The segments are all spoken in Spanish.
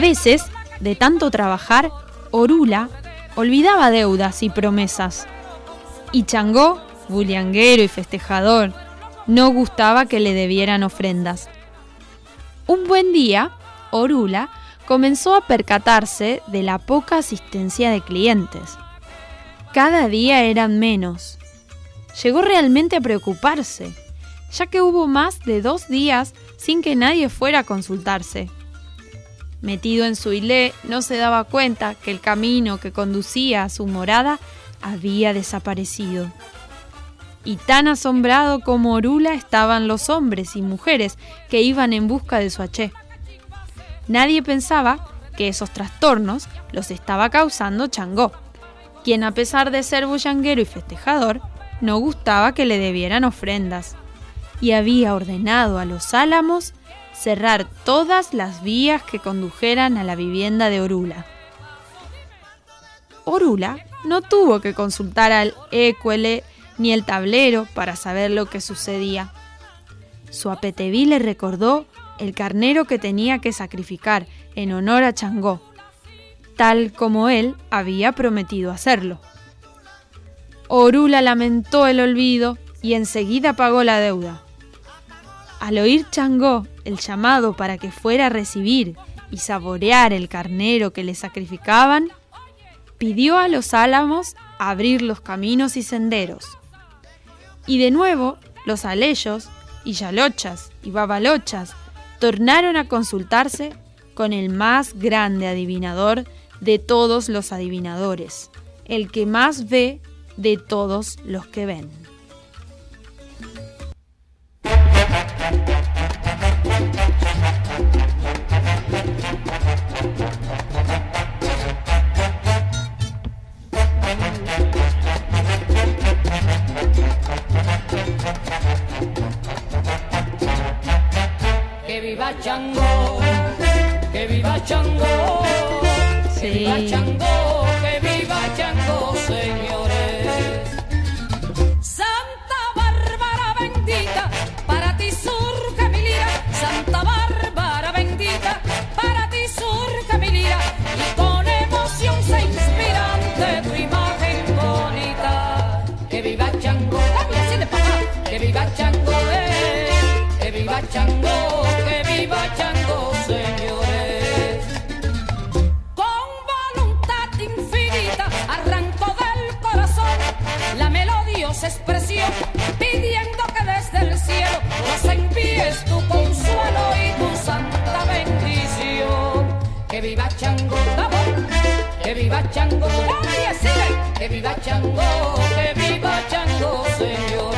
Veces, de tanto trabajar, Orula olvidaba deudas y promesas. Y Changó, bullianguero y festejador, no gustaba que le debieran ofrendas. Un buen día, Orula comenzó a percatarse de la poca asistencia de clientes. Cada día eran menos. Llegó realmente a preocuparse, ya que hubo más de dos días sin que nadie fuera a consultarse. Metido en su hilé, no se daba cuenta que el camino que conducía a su morada había desaparecido. Y tan asombrado como Orula estaban los hombres y mujeres que iban en busca de su haché. Nadie pensaba que esos trastornos los estaba causando Changó, quien a pesar de ser bullanguero y festejador, no gustaba que le debieran ofrendas, y había ordenado a los álamos cerrar todas las vías que condujeran a la vivienda de Orula. Orula no tuvo que consultar al écuele ni el tablero para saber lo que sucedía. Su apeteví le recordó el carnero que tenía que sacrificar en honor a Changó, tal como él había prometido hacerlo. Orula lamentó el olvido y enseguida pagó la deuda. Al oír Changó el llamado para que fuera a recibir y saborear el carnero que le sacrificaban, pidió a los álamos abrir los caminos y senderos. Y de nuevo los aleyos y yalochas y babalochas tornaron a consultarse con el más grande adivinador de todos los adivinadores, el que más ve de todos los que ven. viva Chango, que viva Chango, que viva Chango, que viva Chango, señor. Pidiendo que desde el cielo nos envíes tu consuelo y tu santa bendición. Que viva Chango, vamos, que viva Chango, nadie sigue, que viva Chango, que viva Chango, señores.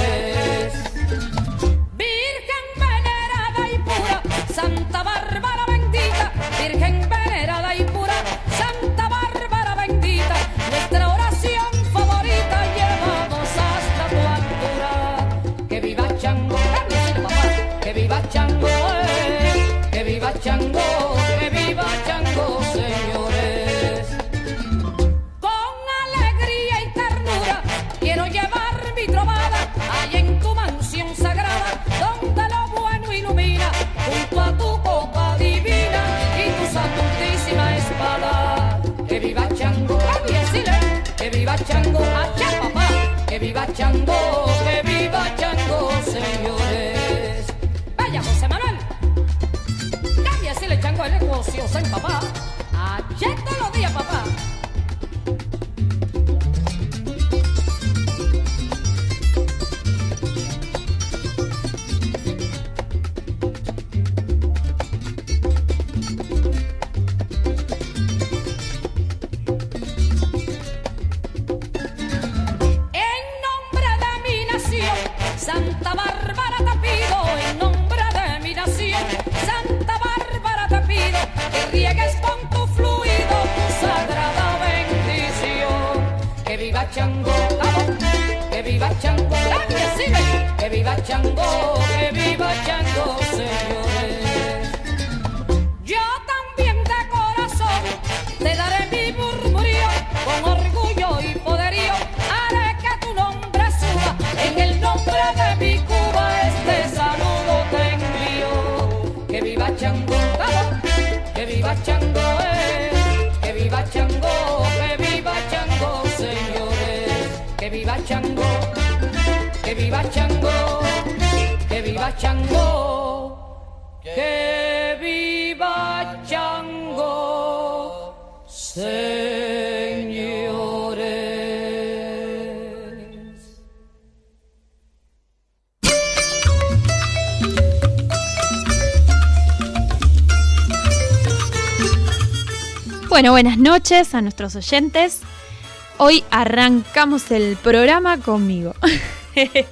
Buenas noches a nuestros oyentes. Hoy arrancamos el programa conmigo.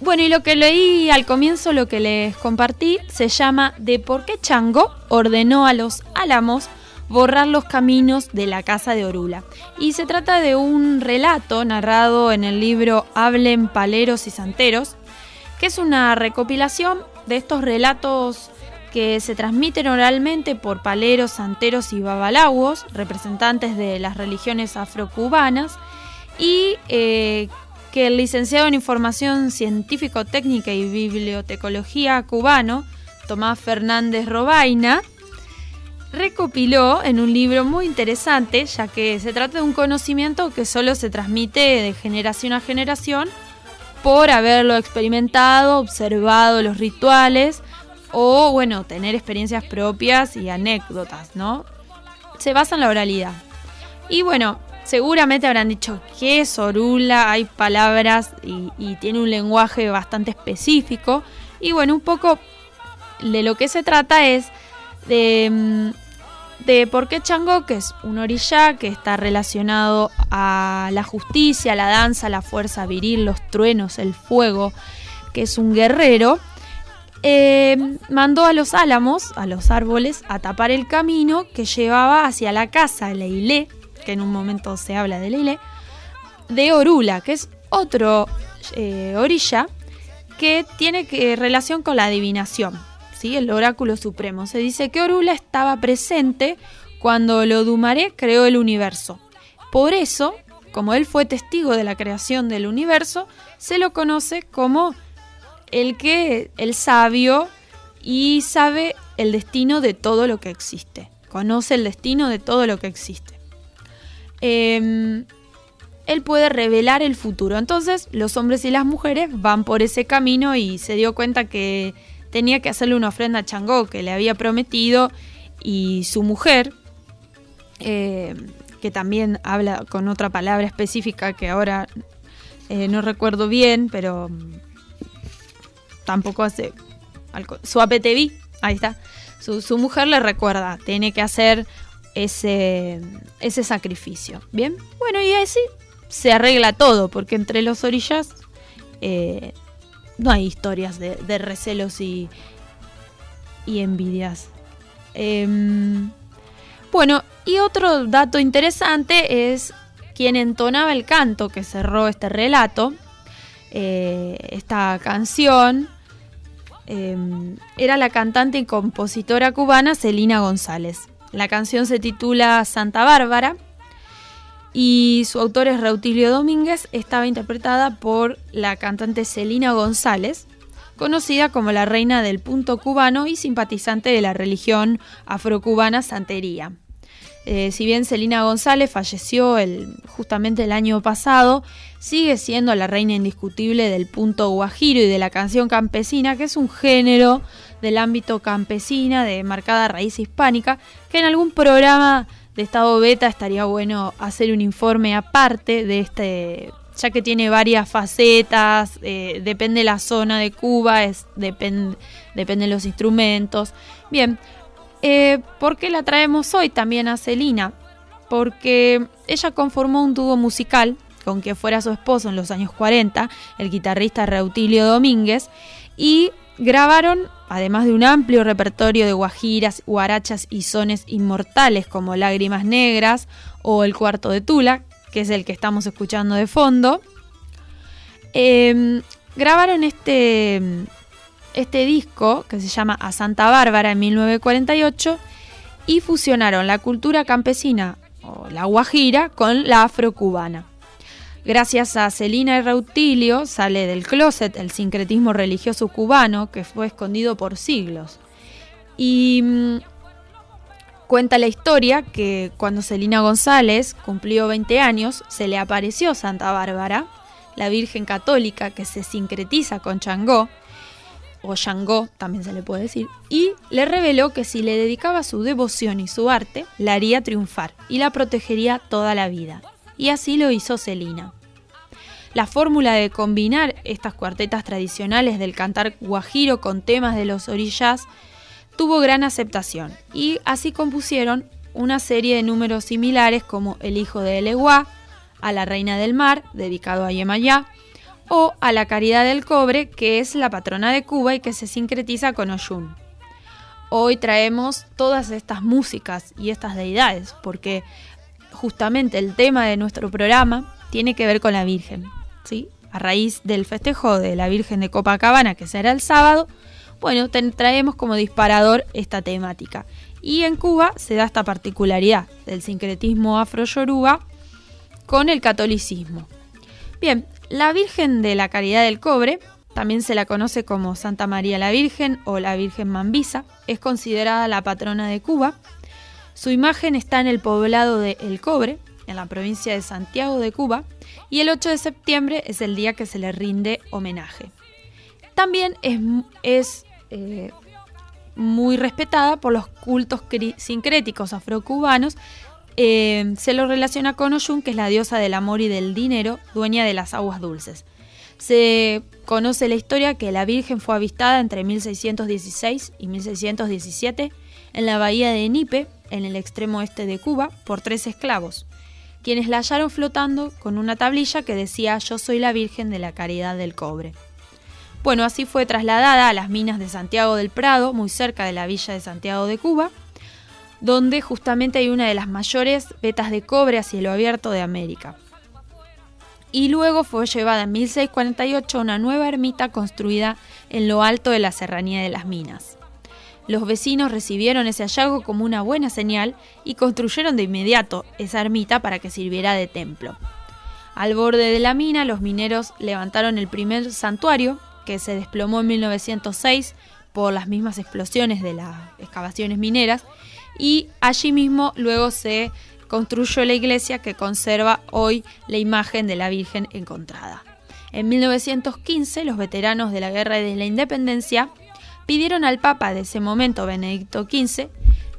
bueno, y lo que leí al comienzo, lo que les compartí, se llama De por qué Chango ordenó a los álamos borrar los caminos de la casa de Orula. Y se trata de un relato narrado en el libro Hablen Paleros y Santeros, que es una recopilación de estos relatos que se transmiten oralmente por paleros, santeros y babalaguos, representantes de las religiones afrocubanas, y eh, que el licenciado en Información Científico-Técnica y Bibliotecología cubano, Tomás Fernández Robaina, recopiló en un libro muy interesante, ya que se trata de un conocimiento que solo se transmite de generación a generación por haberlo experimentado, observado los rituales, o bueno, tener experiencias propias y anécdotas, ¿no? Se basa en la oralidad. Y bueno, seguramente habrán dicho que es orula, hay palabras y, tiene un lenguaje bastante específico. Y bueno, un poco de lo que se trata es de, mm, de por qué Chango, que es un orilla que está relacionado a la justicia, la danza, la fuerza viril, los truenos, el fuego, que es un guerrero, eh, mandó a los álamos, a los árboles, a tapar el camino que llevaba hacia la casa Leilé, que en un momento se habla de Leilé, de Orula, que es otro eh, orilla que tiene que, relación con la adivinación, ¿sí? el oráculo supremo. Se dice que Orula estaba presente cuando lo Dumaré creó el universo. Por eso, como él fue testigo de la creación del universo, se lo conoce como el que el sabio y sabe el destino de todo lo que existe. Conoce el destino de todo lo que existe. Em, él puede revelar el futuro. Entonces los hombres y las mujeres van por ese camino y se dio cuenta que tenía que hacerle una ofrenda a Changó que le había prometido y su mujer, eh, que también habla con otra palabra específica que ahora eh, no recuerdo bien, pero tampoco hace... Su apeteví, ahí está. Su, su mujer le recuerda, tiene que hacer ese, ese sacrificio. Bien, bueno, y así se arregla todo, porque entre los orillas eh, no hay historias de, de recelos y, y envidias. Em, bueno, y otro dato interesante es quien entonaba el canto que cerró este relato, eh, esta canción, em, era la cantante y compositora cubana Celina González. La canción se titula Santa Bárbara y su autor es Reutilio Domínguez, estaba interpretada por la cantante Celina González, conocida como la reina del punto cubano y simpatizante de la religión afrocubana Santería. Eh, si bien Celina González falleció el, justamente el año pasado, sigue siendo la reina indiscutible del punto guajiro y de la canción campesina, que es un género del ámbito campesina de marcada raíz hispánica, que en algún programa de estado beta estaría bueno hacer un informe aparte de este, ya que tiene varias facetas, eh, depende la zona de Cuba, es, depende, depende los instrumentos. Bien, eh, ¿por qué la traemos hoy también a Celina? Porque ella conformó un dúo musical con que fuera su esposo en los años 40, el guitarrista Reutilio Domínguez, y grabaron además de un amplio repertorio de guajiras, guarachas y sones inmortales como Lágrimas Negras o El Cuarto de Tula, que es el que estamos escuchando de fondo, em, grabaron este, este disco que se llama A Santa Bárbara en 1948 y fusionaron la cultura campesina o la guajira con la afrocubana. Gracias a Celina y Rautilio sale del closet el sincretismo religioso cubano que fue escondido por siglos. Y mm, cuenta la historia que cuando Celina González cumplió 20 años, se le apareció Santa Bárbara, la Virgen Católica que se sincretiza con Changó, o también se le puede decir, y le reveló que si le dedicaba su devoción y su arte, la haría triunfar y la protegería toda la vida. Y así lo hizo Celina. La fórmula de combinar estas cuartetas tradicionales del cantar guajiro con temas de los orillas tuvo gran aceptación y así compusieron una serie de números similares como El Hijo de Eleguá, A la Reina del Mar, dedicado a Yemayá, o A la Caridad del Cobre, que es la patrona de Cuba y que se sincretiza con Oyun. Hoy traemos todas estas músicas y estas deidades, porque justamente el tema de nuestro programa tiene que ver con la Virgen. A raíz del festejo de la Virgen de Copacabana, que será el sábado, bueno, traemos como disparador esta temática. Y en Cuba se da esta particularidad del sincretismo afro-yoruba con el catolicismo. Bien, la Virgen de la Caridad del Cobre, también se la conoce como Santa María la Virgen o la Virgen Mambisa, es considerada la patrona de Cuba. Su imagen está en el poblado de El Cobre, en la provincia de Santiago de Cuba, y el 8 de septiembre es el día que se le rinde homenaje. También es, eh, muy respetada por los cultos sincréticos afrocubanos. Eh, se lo relaciona con Oyun, que es la diosa del amor y del dinero, dueña de las aguas dulces. Se conoce la historia que la Virgen fue avistada entre 1616 y 1617 en la bahía de Nipe, en el extremo este de Cuba, por tres esclavos quienes la hallaron flotando con una tablilla que decía Yo soy la Virgen de la Caridad del Cobre. Bueno, así fue trasladada a las minas de Santiago del Prado, muy cerca de la villa de Santiago de Cuba, donde justamente hay una de las mayores vetas de cobre a cielo abierto de América. Y luego fue llevada en 1648 a una nueva ermita construida en lo alto de la serranía de las minas. Los vecinos recibieron ese hallazgo como una buena señal y construyeron de inmediato esa ermita para que sirviera de templo. Al borde de la mina, los mineros levantaron el primer santuario, que se desplomó en 1906 por las mismas explosiones de las excavaciones mineras, y allí mismo luego se construyó la iglesia que conserva hoy la imagen de la Virgen encontrada. En 1915, los veteranos de la Guerra de la Independencia pidieron al Papa de ese momento, Benedicto XV,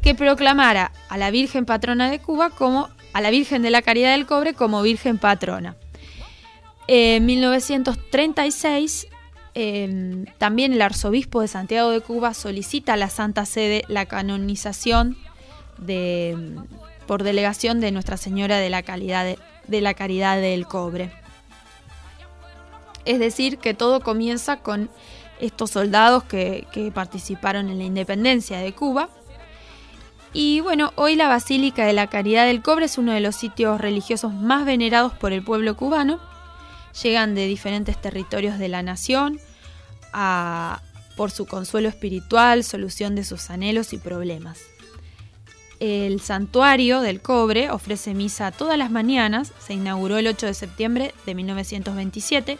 que proclamara a la Virgen Patrona de Cuba como a la Virgen de la Caridad del Cobre como Virgen Patrona. En 1936 eh, también el arzobispo de Santiago de Cuba solicita a la Santa Sede la canonización de, por delegación de Nuestra Señora de la, de la Caridad del Cobre. Es decir, que todo comienza con estos soldados que, que participaron en la independencia de Cuba. Y bueno, hoy la Basílica de la Caridad del Cobre es uno de los sitios religiosos más venerados por el pueblo cubano. Llegan de diferentes territorios de la nación a, por su consuelo espiritual, solución de sus anhelos y problemas. El santuario del cobre ofrece misa todas las mañanas, se inauguró el 8 de septiembre de 1927,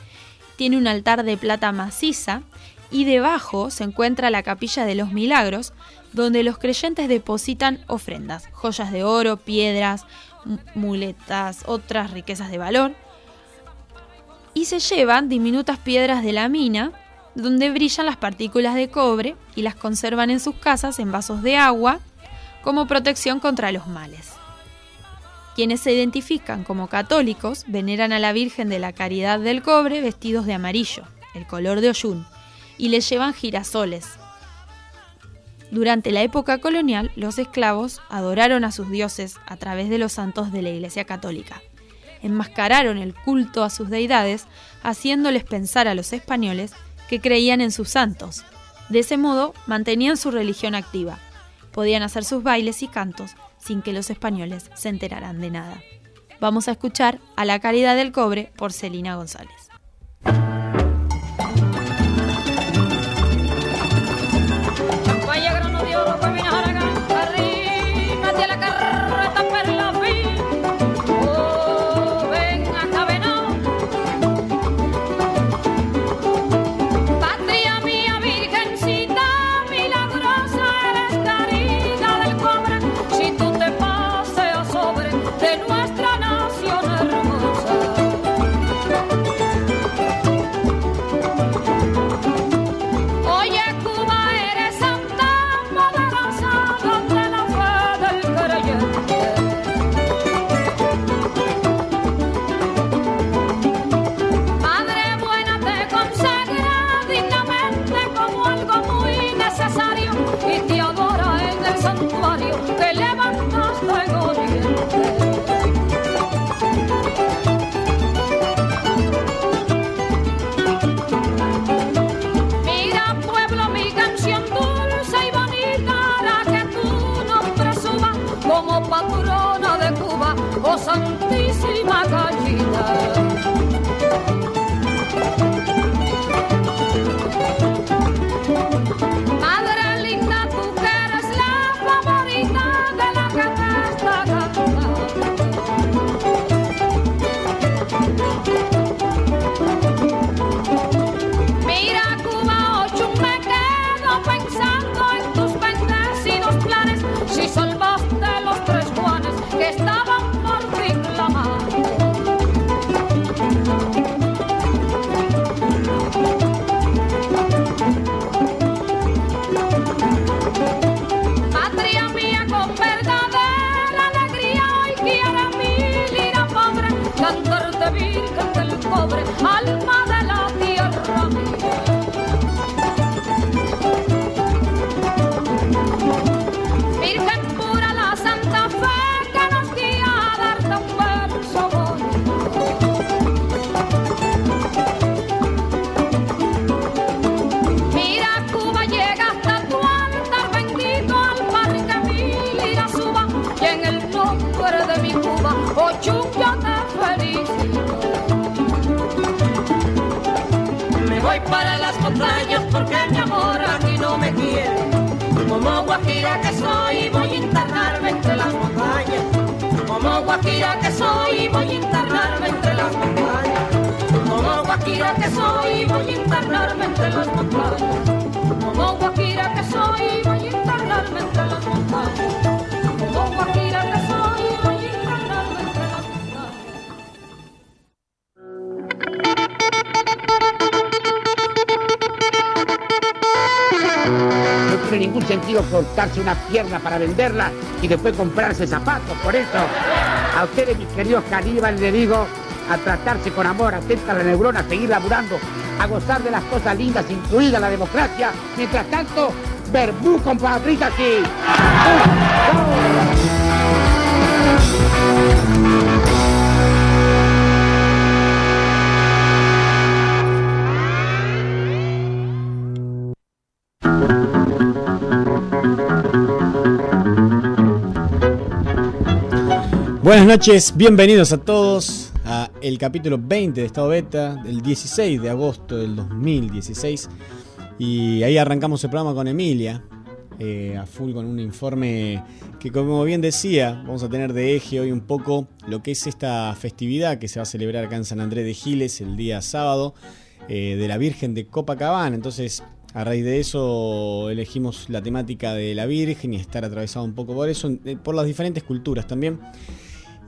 tiene un altar de plata maciza y debajo se encuentra la capilla de los milagros, donde los creyentes depositan ofrendas, joyas de oro, piedras, muletas, otras riquezas de valor, y se llevan diminutas piedras de la mina, donde brillan las partículas de cobre y las conservan en sus casas en vasos de agua como protección contra los males. Quienes se identifican como católicos veneran a la Virgen de la Caridad del Cobre vestidos de amarillo, el color de Oyún, y le llevan girasoles. Durante la época colonial, los esclavos adoraron a sus dioses a través de los santos de la Iglesia Católica. Enmascararon el culto a sus deidades, haciéndoles pensar a los españoles que creían en sus santos. De ese modo, mantenían su religión activa. Podían hacer sus bailes y cantos sin que los españoles se enteraran de nada. Vamos a escuchar a La Caridad del Cobre por Celina González. Guajira que soy, voy a internarme entre las montañas. Como guajira que soy, voy a internarme entre las montañas. Como guajira que soy, voy a internarme entre las montañas. Como guajira que soy, voy a internarme entre las montañas. Como guajira sentido cortarse una pierna para venderla y después comprarse zapatos. Por eso, a ustedes, mis queridos caníbales, les digo a tratarse con amor, atenta a la neurona, a seguir laburando, a gozar de las cosas lindas, incluida la democracia. Mientras tanto, verbú con patritas y... Buenas noches, bienvenidos a todos a el capítulo 20 de Estado Beta del 16 de agosto del 2016 y ahí arrancamos el programa con Emilia eh, a full con un informe que como bien decía vamos a tener de eje hoy un poco lo que es esta festividad que se va a celebrar acá en San Andrés de Giles el día sábado eh, de la Virgen de Copacabana entonces a raíz de eso elegimos la temática de la Virgen y estar atravesado un poco por eso, eh, por las diferentes culturas también.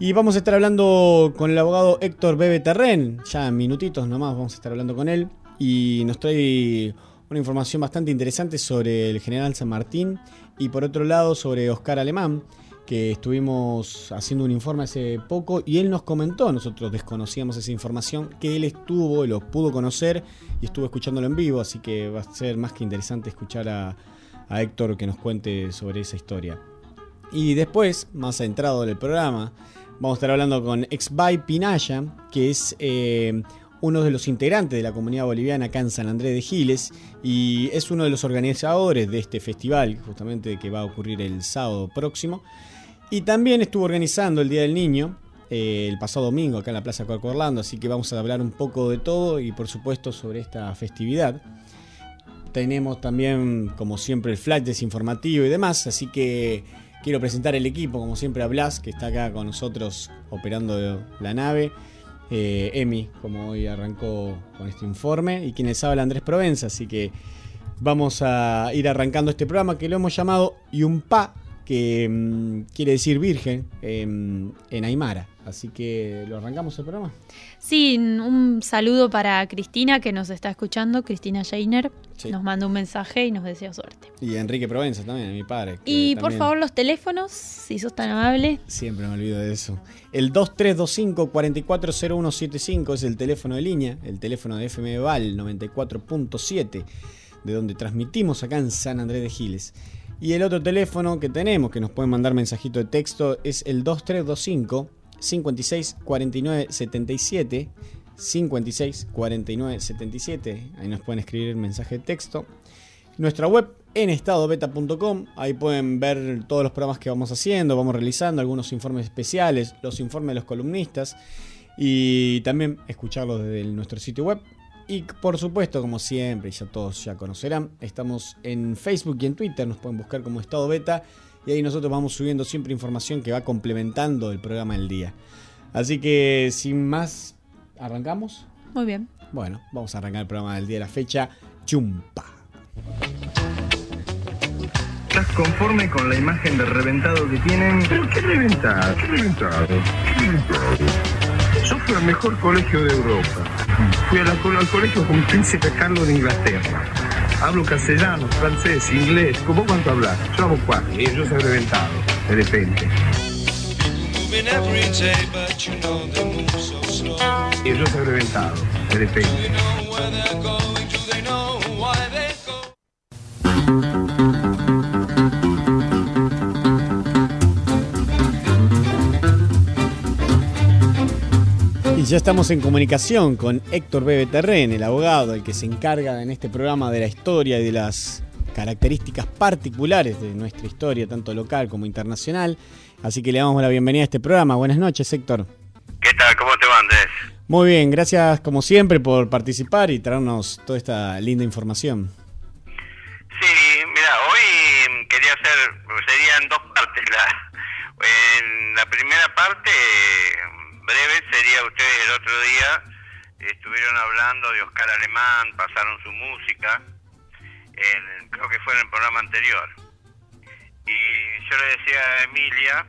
Y vamos a estar hablando con el abogado Héctor Bebe Terren, ya en minutitos nomás vamos a estar hablando con él. Y nos trae una información bastante interesante sobre el general San Martín y por otro lado sobre Oscar Alemán, que estuvimos haciendo un informe hace poco y él nos comentó, nosotros desconocíamos esa información, que él estuvo, lo pudo conocer y estuvo escuchándolo en vivo, así que va a ser más que interesante escuchar a, a Héctor que nos cuente sobre esa historia. Y después, más centrado en el programa, vamos a estar hablando con Exbay Pinaya, que es eh, uno de los integrantes de la comunidad boliviana acá en San Andrés de Giles y es uno de los organizadores de este festival, justamente que va a ocurrir el sábado próximo. Y también estuvo organizando el Día del Niño eh, el pasado domingo acá en la Plaza Corco Orlando, así que vamos a hablar un poco de todo y por supuesto sobre esta festividad. Tenemos también, como siempre, el flash desinformativo y demás, así que quiero presentar el equipo, como siempre a Blas, que está acá con nosotros operando la nave. Eh, Emi, como hoy arrancó con este informe, y quien les habla Andrés Provenza, así que vamos a ir arrancando este programa que lo hemos llamado Yumpa, que mm, quiere decir virgen em, en Aymara. Así que lo arrancamos el programa. Sí, un saludo para Cristina que nos está escuchando, Cristina. Sí. Nos manda un mensaje y nos desea suerte. Y Enrique Provenza también, mi padre. Y por también- favor los teléfonos, si sos tan amable. Siempre me olvido de eso. El 2325-440175 es el teléfono de línea, el teléfono de FM Val 94.7, de donde transmitimos acá en San Andrés de Giles. Y el otro teléfono que tenemos, que nos pueden mandar mensajito de texto, es el 2325 56 49 77. 56 49 77. Ahí nos pueden escribir el mensaje de texto. Nuestra web en estadobeta.com, ahí pueden ver todos los programas que vamos haciendo, vamos realizando algunos informes especiales, los informes de los columnistas y también escucharlos desde nuestro sitio web. Y por supuesto, como siempre, y ya todos ya conocerán, estamos en Facebook y en Twitter, nos pueden buscar como Estado Beta y ahí nosotros vamos subiendo siempre información que va complementando el programa del día. Así que sin más, ¿arrancamos? Muy bien. Bueno, vamos a arrancar el programa del día de la fecha, Chumpa. ¿Estás conforme con la imagen de reventado que tienen? ¿Pero qué reventado? ¿Qué reventado? ¿Qué reventado? Yo fui al mejor colegio de Europa. Fui a la- al colegio con Príncipe Carlos de Inglaterra. Hablo castellano, francés, inglés. ¿Cómo cuánto hablas? Yo hablo cuatro. Y yo soy reventado, de repente. Moving every day, but you know they move so slow. Y yo soy reventado, de repente. Ya estamos en comunicación con Héctor Bebe Terren, el abogado, el que se encarga en este programa de la historia y de las características particulares de nuestra historia, tanto local como internacional. Así que le damos la bienvenida a este programa. Buenas noches, Héctor. ¿Qué tal? ¿Cómo te va, Andrés? Muy bien, gracias como siempre por participar y traernos toda esta linda información. Sí, mira, hoy quería hacer, sería en dos partes. La, en la primera parte, breve, sería ustedes el otro día estuvieron hablando de Oscar Alemán, pasaron su música, en- creo que fue en el programa anterior. Y yo le decía a Emilia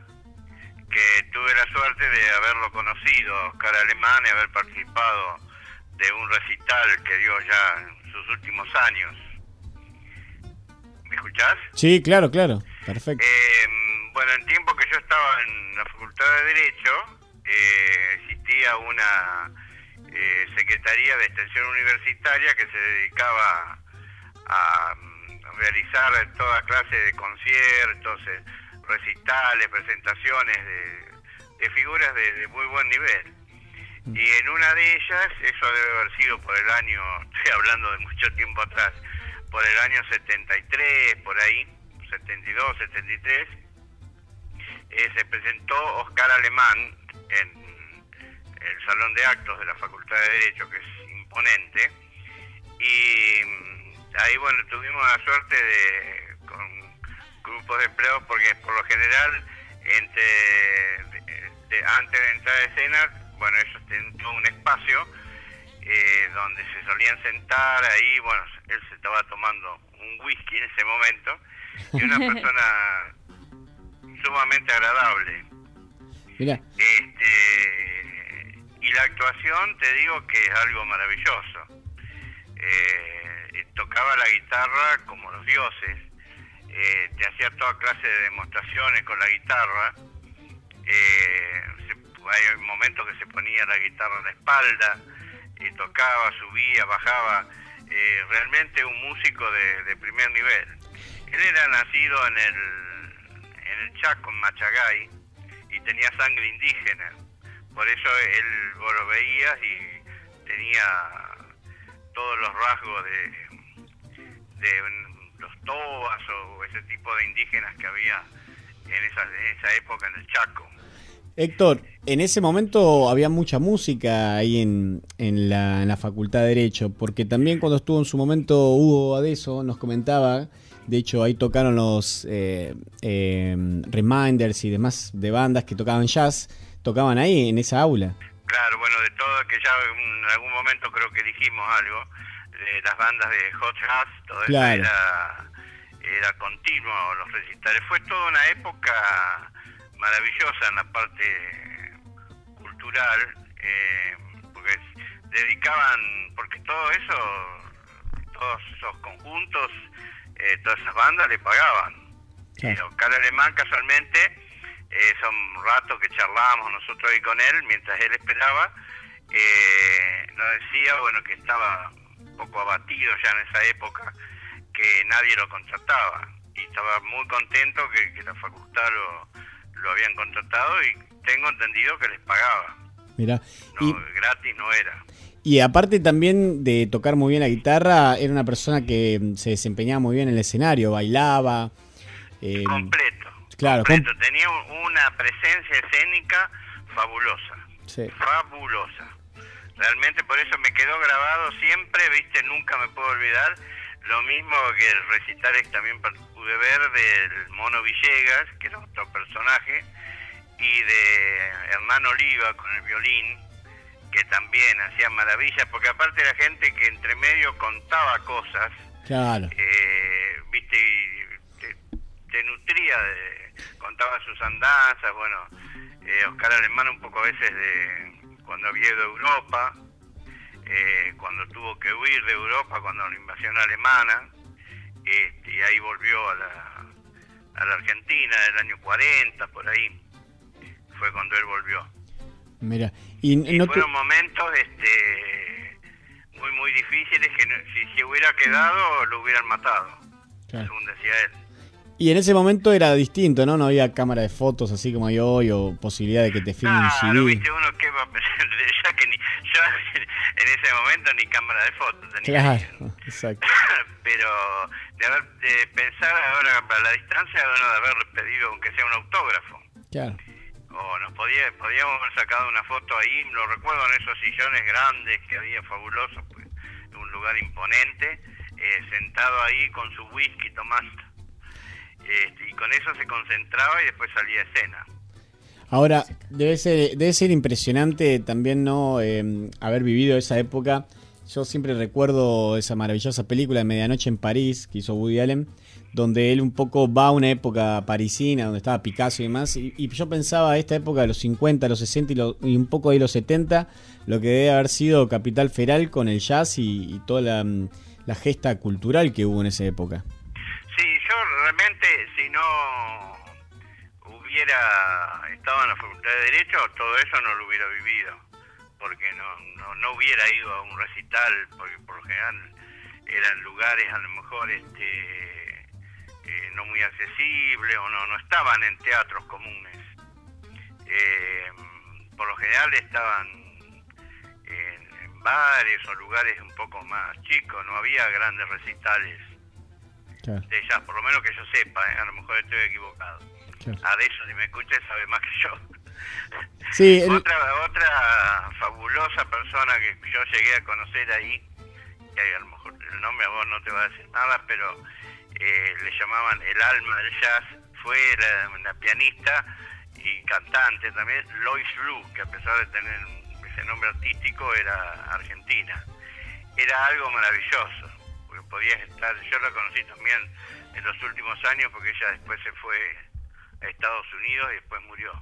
que tuve la suerte de haberlo conocido, Oscar Alemán, y haber participado de un recital que dio ya en sus últimos años. ¿Me escuchás? Sí, claro, claro. Perfecto. Eh, bueno, en tiempo que yo estaba en la Facultad de Derecho, eh, existía una eh, Secretaría de Extensión Universitaria que se dedicaba a mm, realizar toda clase de conciertos, eh, recitales, presentaciones de, de figuras de, de muy buen nivel. Y en una de ellas, eso debe haber sido por el año, estoy hablando de mucho tiempo atrás, por el año 73, por ahí, 72, 73, eh, se presentó Oscar Alemán en el Salón de Actos de la Facultad de Derecho, que es imponente, y mm, ahí, bueno, tuvimos la suerte de, con grupos de empleados, porque por lo general, entre de- de- antes de entrar a escena, bueno, ellos tienen todo un espacio eh, donde se solían sentar ahí, bueno, él se estaba tomando un whisky en ese momento, y una persona sumamente agradable. Mira, Este, y la actuación, te digo que es algo maravilloso. Eh, tocaba la guitarra como los dioses, eh, te hacía toda clase de demostraciones con la guitarra. Eh, hay momentos que se ponía la guitarra en la espalda tocaba, subía, bajaba. Eh, realmente un músico de, de primer nivel. Él era nacido en el, en el Chaco, en Machagay, y tenía sangre indígena. Por eso él, vos lo veías y tenía todos los rasgos de, de los tobas o ese tipo de indígenas que había en esa, en esa época en el Chaco. Héctor, en ese momento había mucha música ahí en, en, la, en la Facultad de Derecho, porque también cuando estuvo en su momento Hugo Adeso nos comentaba, de hecho ahí tocaron los eh, eh, Reminders y demás de bandas que tocaban jazz, tocaban ahí en esa aula. Claro, bueno, de todo, que ya en algún momento creo que dijimos algo, de las bandas de Hot Jazz, todo Claro. eso era, era continuo, los recitales. Fue toda una época maravillosa en la parte cultural, eh, porque dedicaban, porque todo eso, todos esos conjuntos, eh, todas esas bandas le pagaban. Eh, Oscar Alemán casualmente, eh, son ratos que charlábamos nosotros ahí con él, mientras él esperaba, eh, nos decía, bueno, que estaba un poco abatido ya en esa época, que nadie lo contrataba. Y estaba muy contento que, que la facultad lo, lo habían contratado y tengo entendido que les pagaba. Mira, No, y, gratis no era. Y aparte también de tocar muy bien la guitarra, era una persona que se desempeñaba muy bien en el escenario, bailaba. eh, Completo. Claro, com- completo. Tenía un- una presencia escénica fabulosa. sí. fabulosa. Realmente por eso me quedó grabado siempre, viste, nunca me puedo olvidar. Lo mismo que el recital que también pude ver del Mono Villegas, que era otro personaje, y de Hernán Oliva con el violín, que también hacía maravillas, porque aparte era gente que entre medio contaba cosas, Claro. eh, viste, y te, te nutría, de, contaba sus andanzas, bueno, eh, Oscar Alemán un poco a veces de cuando había ido a Europa, eh, cuando tuvo que huir de Europa, cuando la invasión alemana, este, y ahí volvió a la, a la Argentina del año 40, por ahí, fue cuando él volvió. Mira, y Y no te- fueron momentos este, muy, muy difíciles que no- si se hubiera quedado lo hubieran matado, Claro. según decía él. Y en ese momento era distinto, ¿no? No había cámara de fotos así como hay hoy o posibilidad de que te filmen un Claro, CD. viste uno que va a ya que ni, yo en ese momento ni cámara de fotos tenía. Claro, exacto. Pero de, haber, de pensar ahora para la distancia, bueno, de haber pedido aunque sea un autógrafo. Claro. O nos podía, podíamos haber sacado una foto ahí, lo recuerdo en esos sillones grandes que había fabulosos, pues, un lugar imponente, eh, sentado ahí con su whisky tomando. este, y con eso se concentraba y después salía a escena. Ahora, debe ser, debe ser impresionante también no Eh, haber vivido esa época. Yo siempre recuerdo esa maravillosa película de Medianoche en París que hizo Woody Allen, donde él un poco va a una época parisina, donde estaba Picasso y demás. Y, yo pensaba esta época de los 50, los 60 y, lo- y un poco de los 70, lo que debe haber sido Capital Feral con el jazz y, toda la, mm, la gesta cultural que hubo en esa época. Sí, yo realmente si no hubiera estado en la Facultad de Derecho, todo eso no lo hubiera vivido, porque no, no, no hubiera ido a un recital, porque por lo general eran lugares a lo mejor este eh, no muy accesibles o no, no estaban en teatros comunes. Eh, por lo general estaban en, en bares o lugares un poco más chicos, no había grandes recitales de jazz, por lo menos que yo sepa, ¿eh? a lo mejor estoy equivocado. A de eso, si me escuchas, sabe más que yo. Sí, el- Otra, otra fabulosa persona que yo llegué a conocer ahí, que a lo mejor el nombre a vos no te va a decir nada, pero eh, le llamaban el alma del jazz, fue la, la pianista y cantante también, Lois Lou, que a pesar de tener ese nombre artístico era argentina. Era algo maravilloso, porque podías estar, yo la conocí también en los últimos años porque ella después se fue a Estados Unidos y después murió.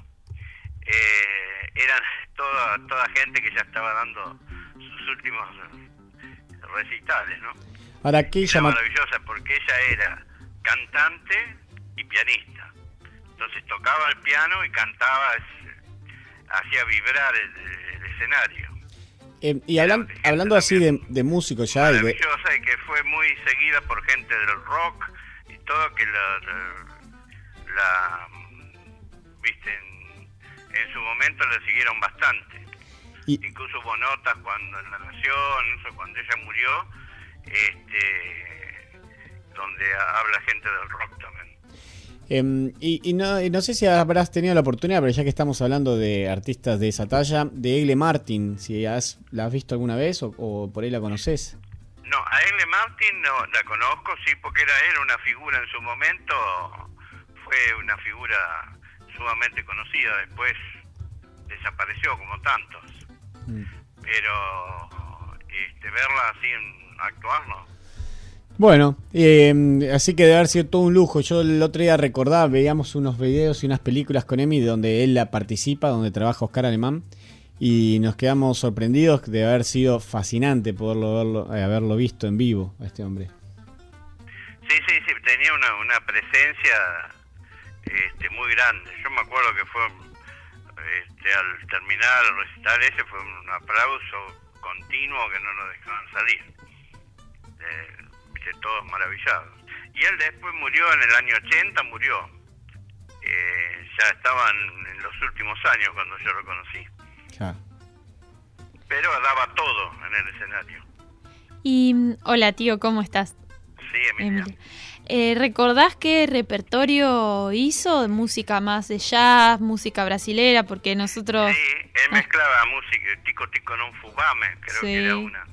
Eh, eran toda, toda gente que ya estaba dando sus últimos recitales, ¿no? Ahora, ¿qué Era llama? maravillosa porque ella era cantante y pianista. Entonces tocaba el piano y cantaba, hacía vibrar el, el escenario. Eh, y hablan- hablando así de, de músicos ya, y de- Maravillosa y que fue muy seguida por gente del rock y todo que la, la, la, viste, en, en su momento la siguieron bastante. Y- Incluso hubo notas cuando en La Nación, eso, cuando ella murió, este, donde habla gente del rock también. Em, y, y no, y no sé si habrás tenido la oportunidad, pero ya que estamos hablando de artistas de esa talla, de Egle Martin, si has, la has visto alguna vez o, o por ahí la conoces. No, a Egle Martin no la conozco, sí, porque era era una figura en su momento, fue una figura sumamente conocida, después desapareció como tantos, pero este, verla así en, actuar no. Bueno, em, así que debe haber sido todo un lujo. Yo el otro día recordaba, veíamos unos videos y unas películas con Emi donde él la participa, donde trabaja Oscar Alemán, y nos quedamos sorprendidos de haber sido fascinante poderlo verlo, eh, haberlo visto en vivo a este hombre. Sí, sí, sí, tenía una, una presencia este, muy grande. Yo me acuerdo que fue, este, al terminar el recital ese, fue un aplauso continuo que no nos dejaban salir. Eh, todos maravillados. Y él después murió en el año 80, murió. Eh, ya estaban en los últimos años cuando yo lo conocí. Pero daba todo en el escenario. Y mm, hola tío, ¿cómo estás? Sí, Emilia. Emilia. Eh, ¿Recordás qué repertorio hizo de música más de jazz, música brasilera? Porque nosotros... Él mezclaba música, tico tico non fubame, creo Sí. que era una,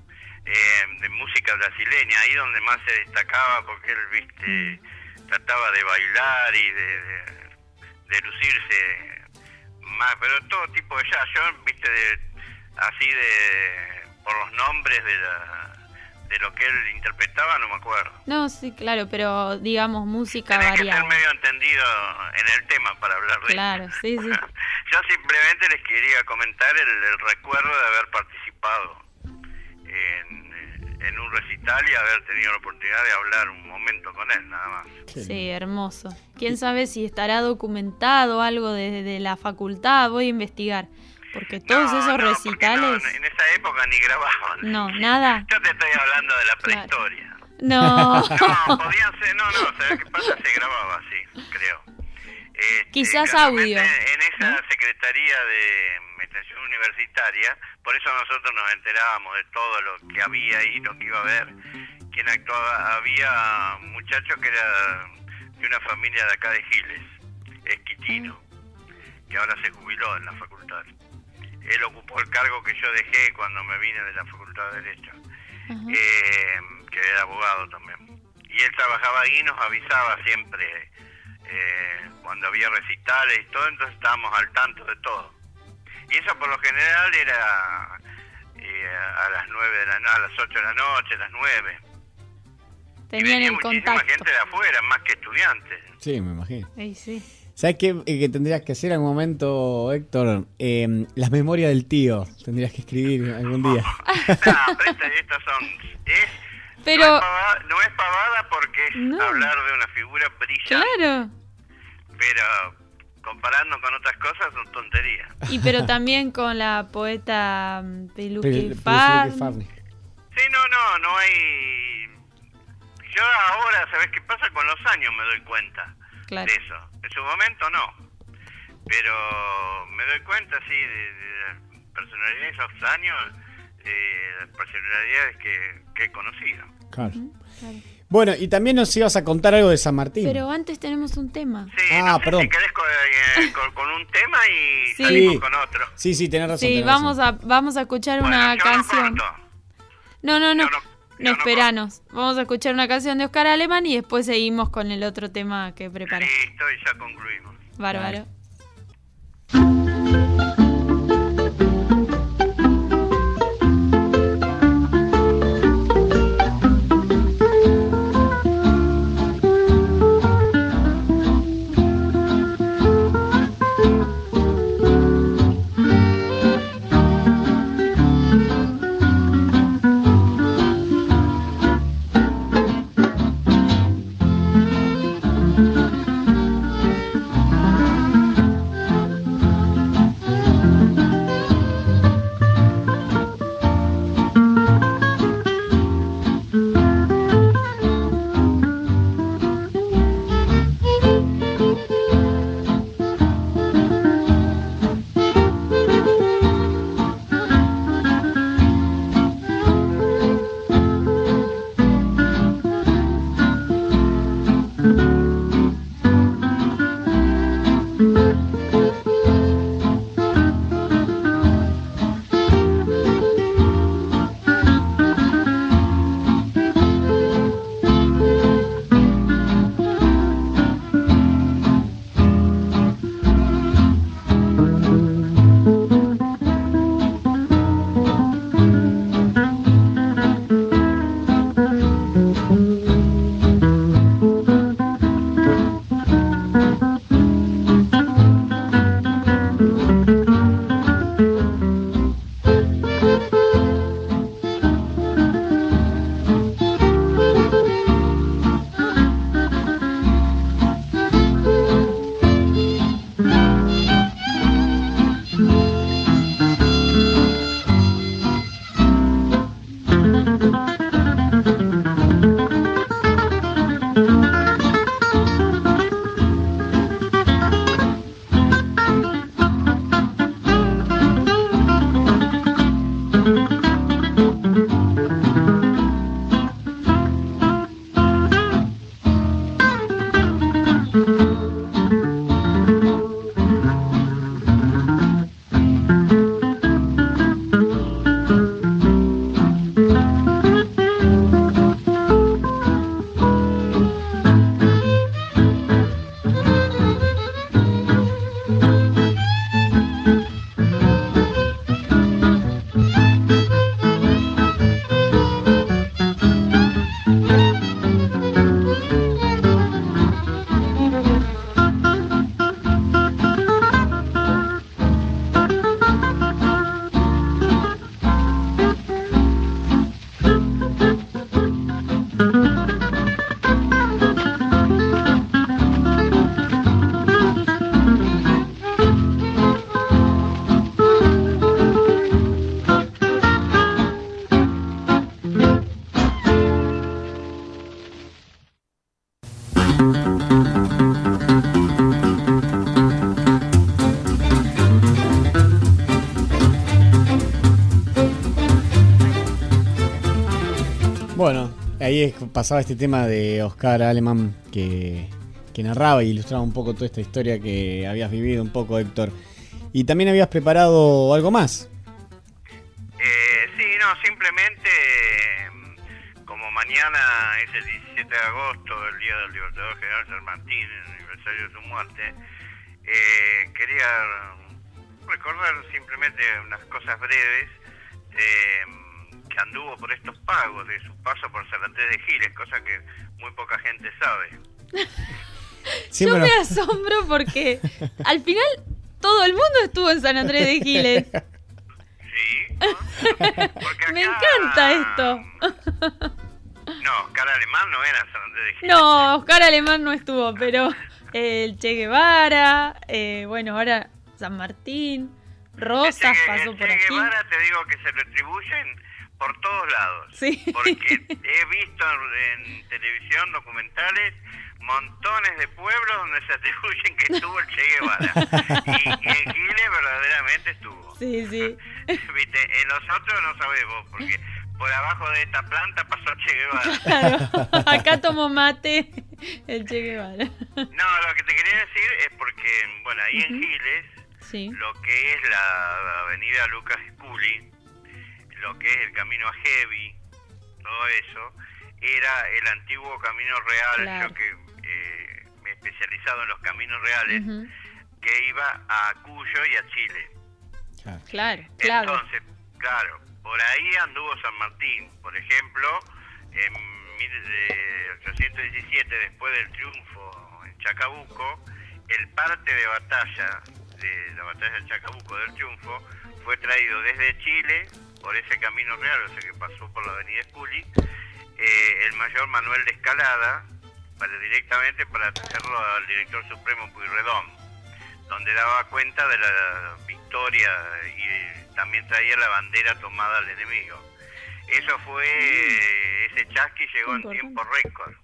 eh, de música brasileña, ahí donde más se destacaba porque él, viste, trataba de bailar y de, de- de lucirse más, pero todo tipo de jazz, yo, viste, de, así de, por los nombres de, la, de lo que él interpretaba, no me acuerdo. No, sí, claro, pero digamos música Tenés que variada. medio entendido en el tema para hablar de Claro, sí, sí. Yo simplemente les quería comentar el, el recuerdo de haber participado en, eh, en un recital y haber tenido la oportunidad de hablar un momento con él, nada más. Sí, hermoso. ¿Quién sabe si estará documentado algo desde la facultad? Voy a investigar. Porque todos esos recitales... En esa época ni grababan. No, nada. Yo te estoy hablando de la prehistoria. No. No, podían ser, no, no, ¿sabes qué pasa? Se grababa así, creo. Este, Quizás audio. En esa secretaría de extensión universitaria, por eso nosotros nos enterábamos de todo lo que había y lo que iba a haber. Quien actuaba, había un muchacho que era de una familia de acá de Giles, Esquitino, que ahora se jubiló en la facultad. Él ocupó el cargo que yo dejé cuando me vine de la facultad de Derecho, eh, que era abogado también. Y él trabajaba ahí y nos avisaba siempre eh, cuando había recitales y todo, entonces estábamos al tanto de todo. Y eso por lo general era eh, a las nueve de la no- a las 8 de la noche, a las 9. Tenían el Muchísima contacto. gente de afuera, más que estudiantes. Sí, me imagino. Sí. ¿Sabes qué, eh, que tendrías que hacer en algún momento, Héctor? Eh, las memorias del tío. Tendrías que escribir algún día. No, pero esta- estas son... Es, Pero, no, es pavada, no es pavada porque es No. hablar de una figura brillante, claro. pero comparando con otras cosas son tonterías. Y pero también con la poeta mm, Peluque Farney. Sí, no, no, no hay... Yo ahora, ¿sabes qué pasa? Con los años me doy cuenta Claro. de eso. En su momento no. Pero me doy cuenta, sí, de, de la personalidad de esos años, eh, las personalidades que, que he conocido. Claro. Claro. Bueno, y también nos ibas a contar algo de San Martín. Pero antes tenemos un tema. ah, perdón. Si querés con, eh, con- con un tema y Sí. salimos con otro. Sí, sí, tenés razón. Sí, tenés vamos razón. a, vamos a escuchar una canción. No, no, no. No, esperanos. Vamos a escuchar una canción de Oscar Alemán y después seguimos con el otro tema que preparé. Listo, y ya concluimos. Bárbaro. Pasaba este tema de Oscar Alemán que, narraba y ilustraba un poco toda esta historia que habías vivido un poco, Héctor. Y también habías preparado algo más. Eh, sí, no, simplemente mm, como mañana es el 17 de agosto, el Día del Libertador General San Martín Universidad aniversario de su muerte, eh, quería recordar simplemente unas cosas breves eh, que anduvo por estos pagos de su paso por San Andrés de Giles, cosa que muy poca gente sabe. Sí, Yo pero- me asombro porque al final todo el mundo estuvo en San Andrés de Giles. me encanta esto. No, Oscar Alemán no era San Andrés de Giles. No, Oscar Alemán no estuvo, pero el Che Guevara, eh, bueno, ahora San Martín, Rosas pasó por Che aquí. Guevara te digo que se lo atribuyen por todos lados. Sí. Porque he visto en, televisión documentales montones de pueblos donde se atribuyen que estuvo el Che Guevara. y, en Giles verdaderamente estuvo. Sí, sí. Viste, en los otros no sabemos, porque por abajo de esta planta pasó Che Guevara. Claro, acá tomó mate el Che Guevara. No, lo que te quería decir es porque, bueno, ahí en. Giles, Sí. lo que es la avenida Lucas Scully, lo que es el camino a Heavy, todo eso, era el antiguo camino real, Claro. yo que eh, me he especializado en los caminos reales, que iba a Cuyo y a Chile. Claro, claro. Entonces, claro, por ahí anduvo San Martín, por ejemplo, en 1817, después del triunfo en Chacabuco, el parte de batalla de la batalla de Chacabuco del triunfo fue traído desde Chile por ese camino real, o sea que pasó por la avenida Scully, eh, el mayor Manuel de Escalada, para, directamente para traerlo al director supremo Pueyrredón donde daba cuenta de la victoria y también traía la bandera tomada al enemigo. Eso fue, eh, ese chasqui llegó en tiempo récord.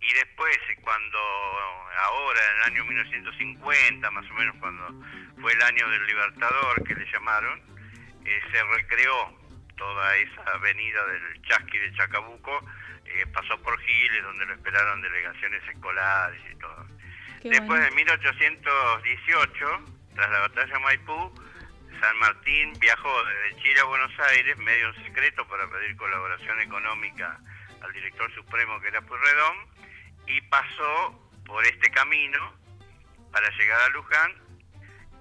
Y después, cuando ahora, en el año 1950, más o menos cuando fue el año del Libertador, que le llamaron, eh, se recreó toda esa avenida del Chasqui de Chacabuco, eh, pasó por Giles, donde lo esperaron delegaciones escolares y todo. Qué Después bueno. de 1818, tras la batalla de Maipú, San Martín viajó desde Chile a Buenos Aires, medio en secreto, para pedir colaboración económica al director supremo que era Pueyrredón, y pasó por este camino para llegar a Luján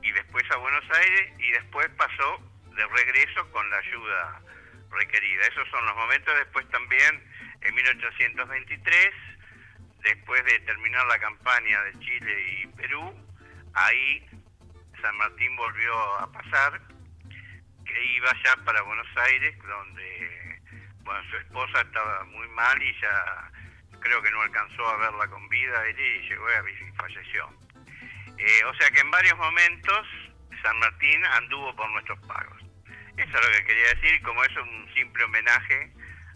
y después a Buenos Aires y después pasó de regreso con la ayuda requerida. Esos son los momentos. Después también, en 1823, después de terminar la campaña de Chile y Perú, ahí San Martín volvió a pasar, que iba ya para Buenos Aires, donde bueno, su esposa estaba muy mal y ya creo que no alcanzó a verla con vida y llegó y falleció. Eh, o sea que en varios momentos San Martín anduvo por nuestros pagos. Eso es lo que quería decir, como es un simple homenaje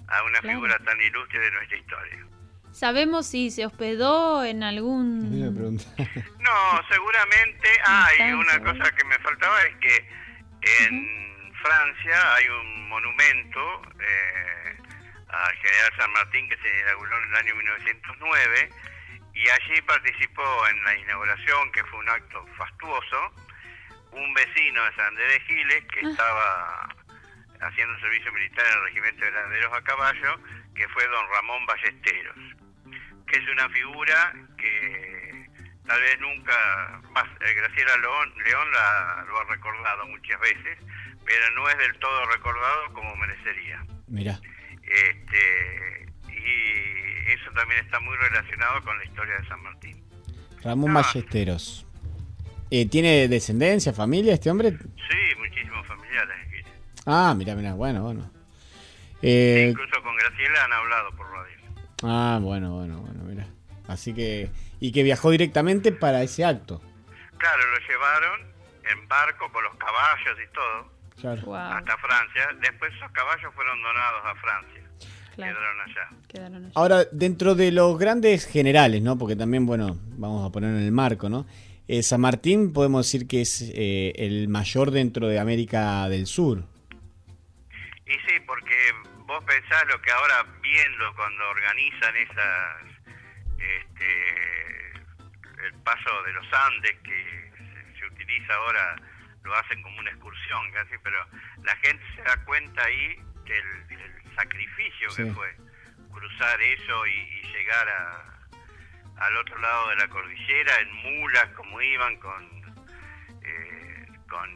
a una Claro. figura tan ilustre de nuestra historia. ¿Sabemos si se hospedó en algún... No, seguramente hay una cosa que me faltaba es que en Francia hay un monumento eh, al general San Martín que se inauguró en el año 1909 y allí participó en la inauguración que fue un acto fastuoso un vecino de San Andrés de Giles que estaba haciendo servicio militar en el regimiento de granaderos a caballo que fue don Ramón Ballesteros que es una figura que tal vez nunca, más, eh, Graciela León, León la, lo ha recordado muchas veces, pero no es del todo recordado como merecería. Mirá. Este, y eso también está muy relacionado con la historia de San Martín. Ramón Ballesteros. Eh, ¿Tiene descendencia, familia este hombre? Sí, muchísimos familiares. Ah, mira, mira, bueno, bueno. Eh, Incluso con Graciela han hablado por radio. ah, bueno, bueno, bueno, mira. Así que. Y que viajó directamente para ese acto. Claro, lo llevaron en barco con los caballos y todo Claro. hasta Francia. Después esos caballos fueron donados a Francia. Quedaron allá. Ahora, dentro de los grandes generales, ¿no? Porque también, bueno, vamos a poner en el marco, ¿no? Eh, San Martín podemos decir que es eh, el mayor dentro de América del Sur. Y sí, porque vos pensás lo que ahora viendo cuando organizan esas, este, el paso de los Andes que se, se utiliza ahora, lo hacen como una excursión casi, pero la gente se da cuenta ahí del, del sacrificio que fue cruzar eso y, y llegar a, al otro lado de la cordillera en mulas, como iban con, eh, con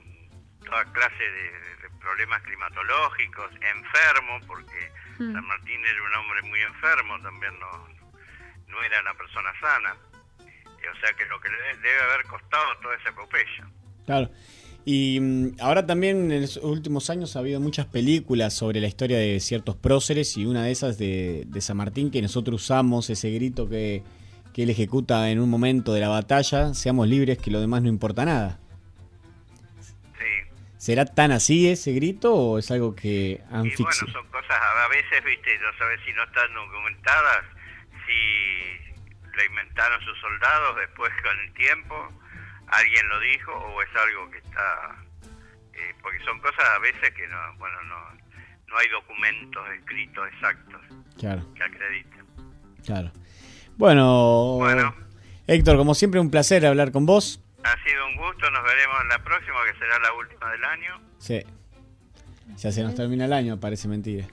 toda clase de, de problemas climatológicos, enfermo, porque Mm. San Martín era un hombre muy enfermo, también no, no era una persona sana. Eh, o sea que lo que le de- debe haber costado toda esa epopeya. Claro. Y mm, ahora también en los últimos años ha habido muchas películas sobre la historia de ciertos próceres y una de esas de, de San Martín que nosotros usamos, ese grito que, que él ejecuta en un momento de la batalla, seamos libres que lo demás no importa nada. ¿Será tan así ese grito o es algo que han Y bueno, son cosas a a veces, viste, no sabes si no están documentadas, si lo inventaron sus soldados después con el tiempo, alguien lo dijo o es algo que está... eh, porque son cosas a veces que no, bueno, no, no hay documentos escritos exactos Claro, que acrediten. claro. Bueno, Héctor, como siempre un placer hablar con vos. Ha sido un gusto, nos veremos en la próxima, que será la última del año. Sí. Ya se nos termina el año, parece mentira.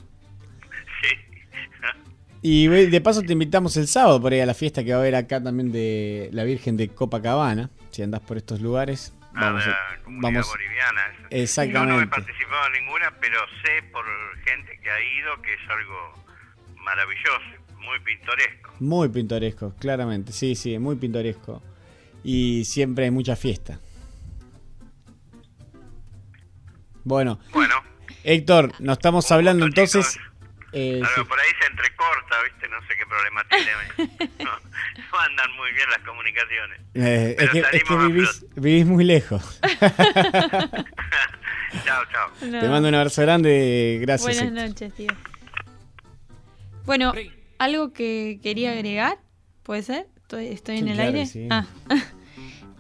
Y ve- de paso te invitamos el sábado por ahí a la fiesta que va a haber acá también de la Virgen de Copacabana. Si andás por estos lugares, vamos a, vamos boliviana. Yo no he Exactamente. participado en ninguna, pero sé por gente que ha ido que es algo maravilloso, muy pintoresco. Muy pintoresco, claramente. Sí, sí, muy pintoresco. Y siempre hay mucha fiesta. Bueno. Héctor, nos estamos hablando entonces. eh, sí. por ahí se entrecorta, ¿viste? No sé qué problema tiene. no, no andan muy bien las comunicaciones. Eh, es Pero que, es que salimos a vivís, vivís muy lejos. Chao, chao. Te mando un abrazo grande. Gracias. Buenas Héctor. noches, tío. Bueno, algo que quería agregar, ¿puede ser? ¿Estoy, estoy en el claro aire? sí. Ah.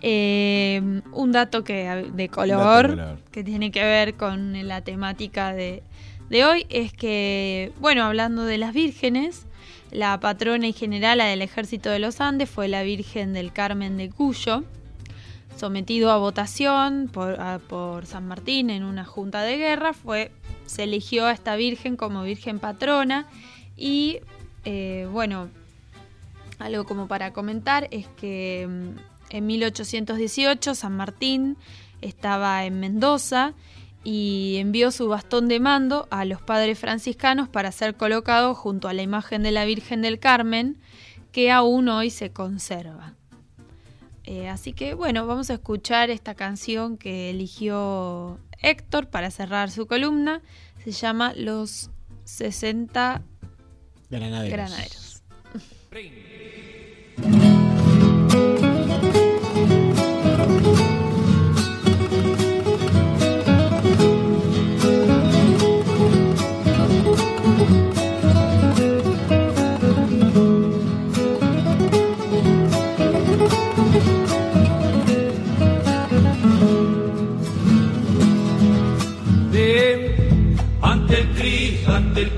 Eh, un dato que de Dato de color, color. que tiene que ver con la temática de, de hoy es que, bueno, hablando de las vírgenes, la patrona y generala del ejército de los Andes fue la Virgen del Carmen de Cuyo, sometido a votación por, a- por San Martín en una junta de guerra, fue, se eligió a esta virgen como virgen patrona y eh, bueno, algo como para comentar es que mm, en 1818 San Martín estaba en Mendoza y envió su bastón de mando a los padres franciscanos para ser colocado junto a la imagen de la Virgen del Carmen que aún hoy se conserva. Eh, así que bueno, vamos a escuchar esta canción que eligió Héctor para cerrar su columna. Se llama Los 60 Granaderos. Granaderos. Ven ante el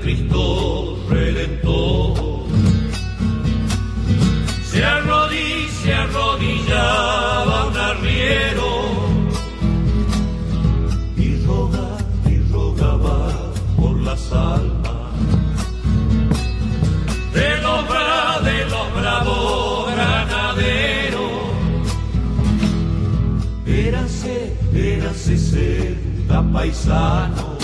las almas de los, bra- de los bravos granaderos. Érase, érase sesenta paisanos.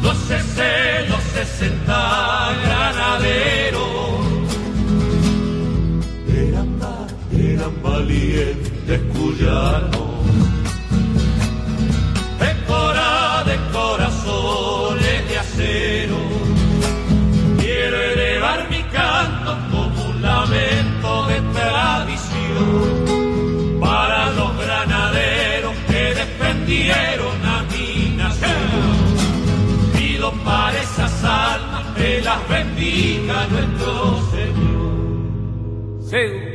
Los sesenta, los sesenta granaderos. Eran, eran valientes cuyanos. Bendiga nuestro Señor. de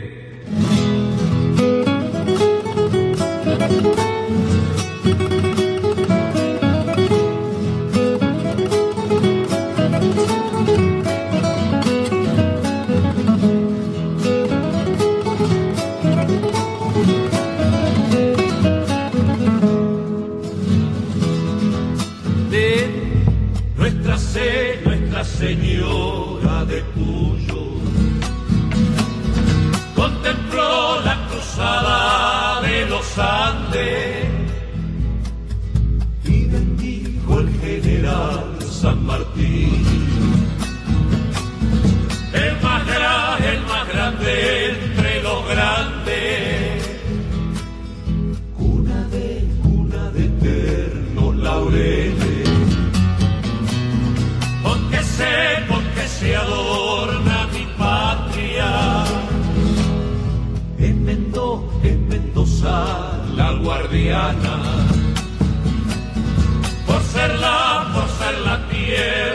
ser la tierra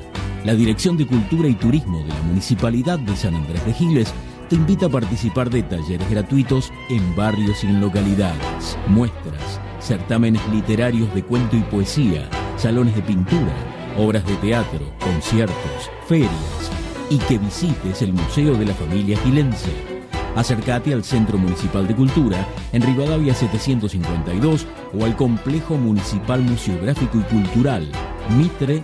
La Dirección de Cultura y Turismo de la Municipalidad de San Andrés de Giles te invita a participar de talleres gratuitos en barrios y en localidades, muestras, certámenes literarios de cuento y poesía, salones de pintura, obras de teatro, conciertos, ferias y que visites el Museo de la Familia Gilense. Acércate al Centro Municipal de Cultura en Rivadavia 752 o al Complejo Municipal Museográfico y Cultural, Mitre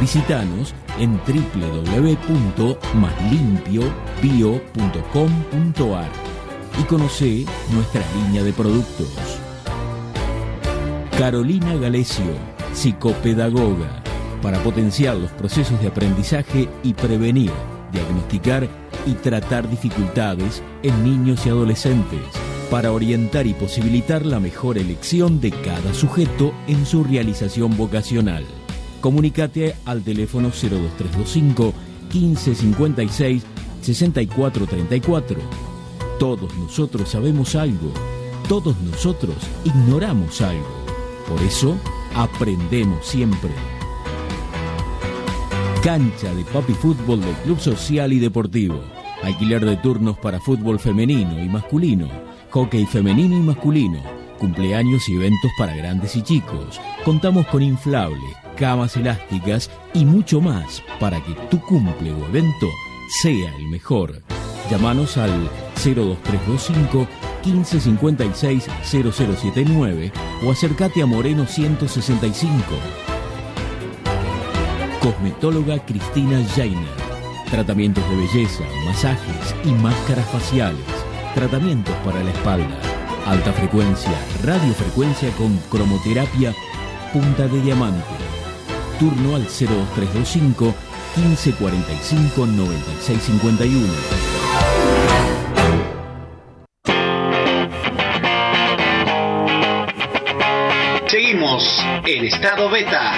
Visítanos en www.maslimpiobio.com.ar y conoce nuestra línea de productos. Carolina Galesio, psicopedagoga, para potenciar los procesos de aprendizaje y prevenir, diagnosticar y tratar dificultades en niños y adolescentes, para orientar y posibilitar la mejor elección de cada sujeto en su realización vocacional. Comunicate al teléfono 02325 1556 6434. Todos nosotros sabemos algo, todos nosotros ignoramos algo. Por eso, aprendemos siempre. Cancha de Papi Fútbol del Club Social y Deportivo. Alquiler de turnos para fútbol femenino y masculino, hockey femenino y masculino, cumpleaños y eventos para grandes y chicos. Contamos con inflables, camas elásticas y mucho más para que tu cumple o evento sea el mejor. Llámanos al 02325 1556 0079 o acércate a Moreno 165. Cosmetóloga Cristina Jainer. Tratamientos de belleza, masajes y máscaras faciales. Tratamientos para la espalda. Alta frecuencia, radiofrecuencia con cromoterapia punta de diamante. Turno al 02325 1545 9651. Seguimos en estado beta.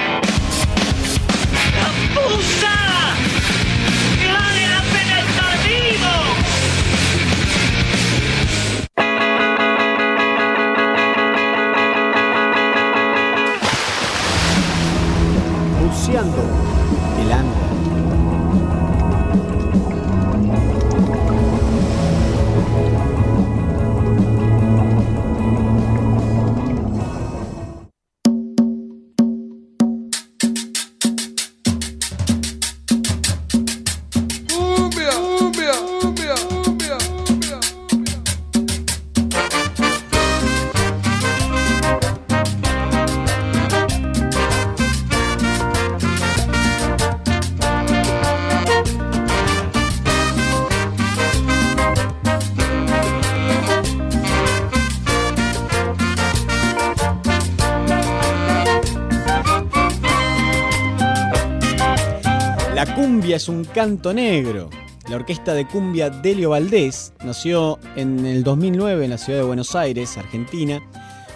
Es un canto negro. La orquesta de cumbia Delio Valdés nació en el 2009 en la ciudad de Buenos Aires, Argentina,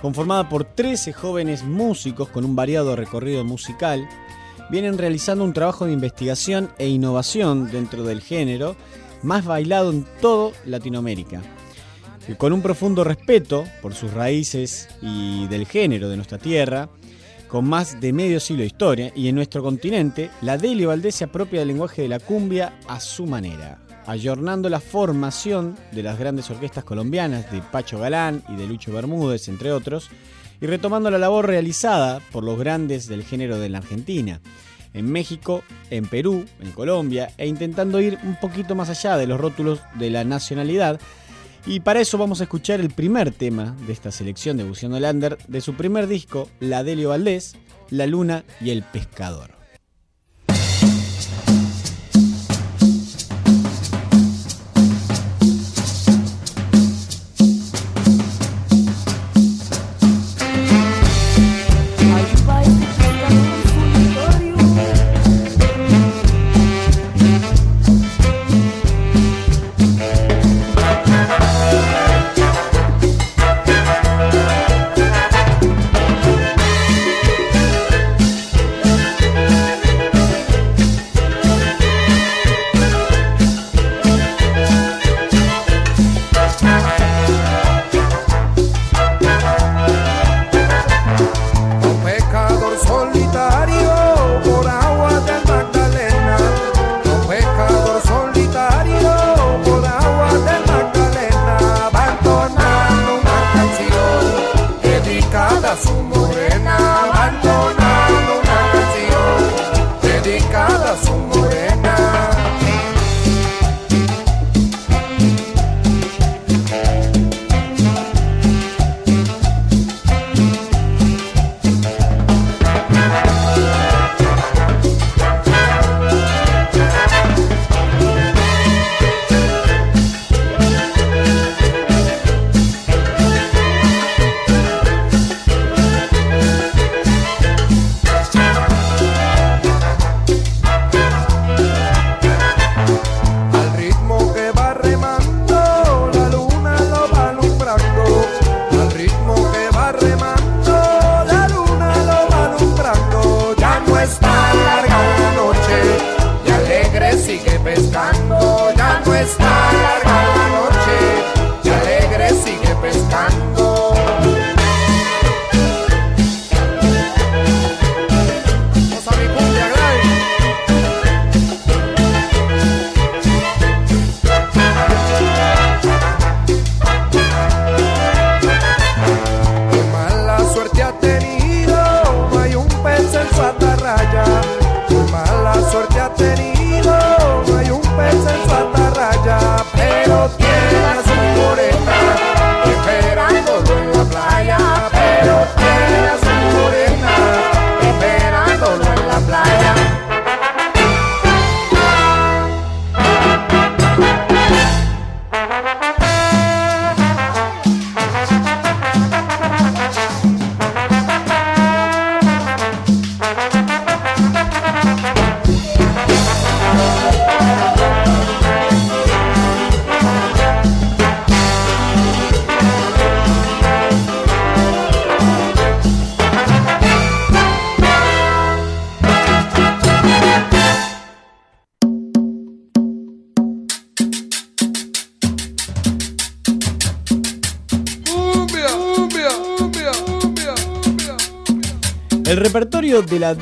conformada por 13 jóvenes músicos con un variado recorrido musical. Vienen realizando un trabajo de investigación e innovación dentro del género más bailado en todo Latinoamérica. Y Con un profundo respeto por sus raíces y del género de nuestra tierra, con más de medio siglo de historia, y en nuestro continente, la Delio Valdés se apropia del lenguaje de la cumbia a su manera, ayornando la formación de las grandes orquestas colombianas de Pacho Galán y de Lucho Bermúdez, entre otros, y retomando la labor realizada por los grandes del género de la Argentina, en México, en Perú, en Colombia, e intentando ir un poquito más allá de los rótulos de la nacionalidad. Y para eso vamos a escuchar el primer tema de esta selección de Buceando Lander de su primer disco, La Delio Valdés, La Luna y el Pescador.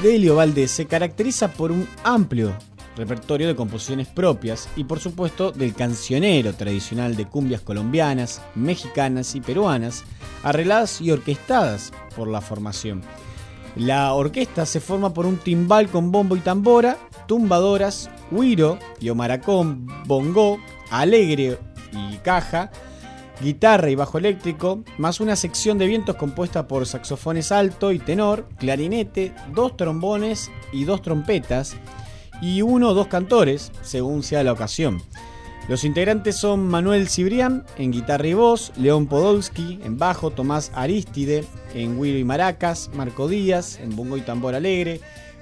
De la Delio Valdés se caracteriza por un amplio repertorio de composiciones propias y por supuesto del cancionero tradicional de cumbias colombianas, mexicanas y peruanas, arregladas y orquestadas por la formación. La orquesta se forma por un timbal con bombo y tambora, tumbadoras, huiro y omaracón, bongo, alegre y caja, guitarra y bajo eléctrico, más una sección de vientos compuesta por saxofones alto y tenor, clarinete, dos trombones y dos trompetas, y uno o dos cantores, según sea la ocasión. Los integrantes son Manuel Cibrián en guitarra y voz, León Podolsky en bajo, Tomás Aristide en güiro y maracas, Marco Díaz en bongo y tambor alegre,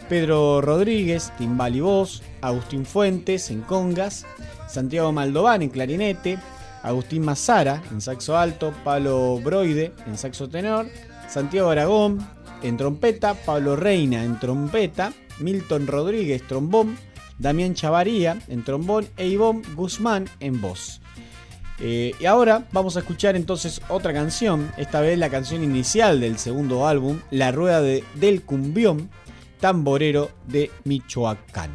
Pedro Rodríguez, timbal y voz, Agustín Fuentes en congas, Santiago Maldován en clarinete, Agustín Mazara en saxo alto, Pablo Broide en saxo tenor, Santiago Aragón en trompeta, Pablo Reina en trompeta, Milton Rodríguez trombón, Damián Chavaría en trombón e Ivonne Guzmán en voz. Eh, y ahora vamos a escuchar entonces otra canción, esta vez la canción inicial del segundo álbum, La Rueda de- del Cumbión, tamborero de Michoacán.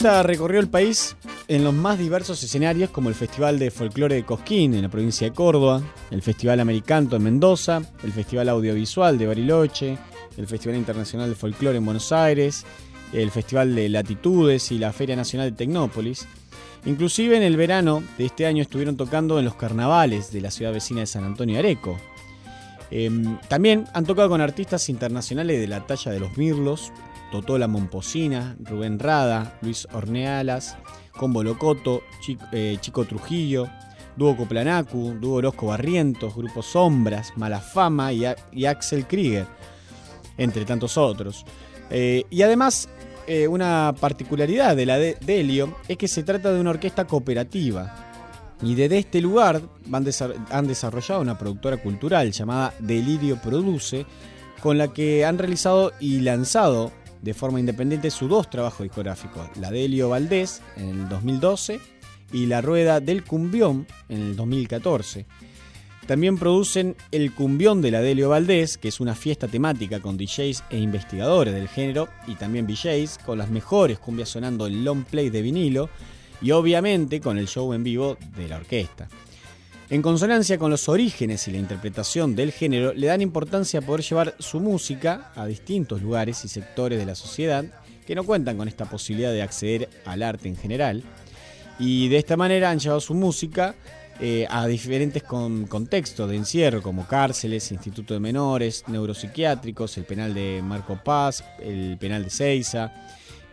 Recorrió el país en los más diversos escenarios como el Festival de Folclore de Cosquín en la provincia de Córdoba, el Festival Americanto en Mendoza, el Festival Audiovisual de Bariloche, el Festival Internacional de Folclore en Buenos Aires, el Festival de Latitudes y la Feria Nacional de Tecnópolis. Inclusive en el verano de este año estuvieron tocando en los carnavales de la ciudad vecina de San Antonio Areco. Em, también han tocado con artistas internacionales de la talla de los Mirlos, Totola Momposina, Rubén Rada, Luis Ornealas, Combo Locoto, Chico, eh, Trujillo, Dúo Coplanacu, Dúo Orozco Barrientos, Grupo Sombras, Malafama y, y Axel Krieger, entre tantos otros. Eh, y además, eh, una particularidad de la de Delio es que se trata de una orquesta cooperativa. Y desde este lugar han desarrollado una productora cultural llamada Delirio Produce, con la que han realizado y lanzado de forma independiente sus dos trabajos discográficos, La Delio Valdés en el 2012 y La Rueda del Cumbión en el 2014. También producen El Cumbión de la Delio Valdés, que es una fiesta temática con DJs e investigadores del género y también DJs con las mejores cumbias sonando en long play de vinilo y obviamente con el show en vivo de la orquesta. En consonancia con los orígenes y la interpretación del género, le dan importancia a poder llevar su música a distintos lugares y sectores de la sociedad que no cuentan con esta posibilidad de acceder al arte en general. Y de esta manera han llevado su música eh, a diferentes con- contextos de encierro, como cárceles, instituto de menores, neuropsiquiátricos, el penal de Marco Paz, el penal de Ceiza,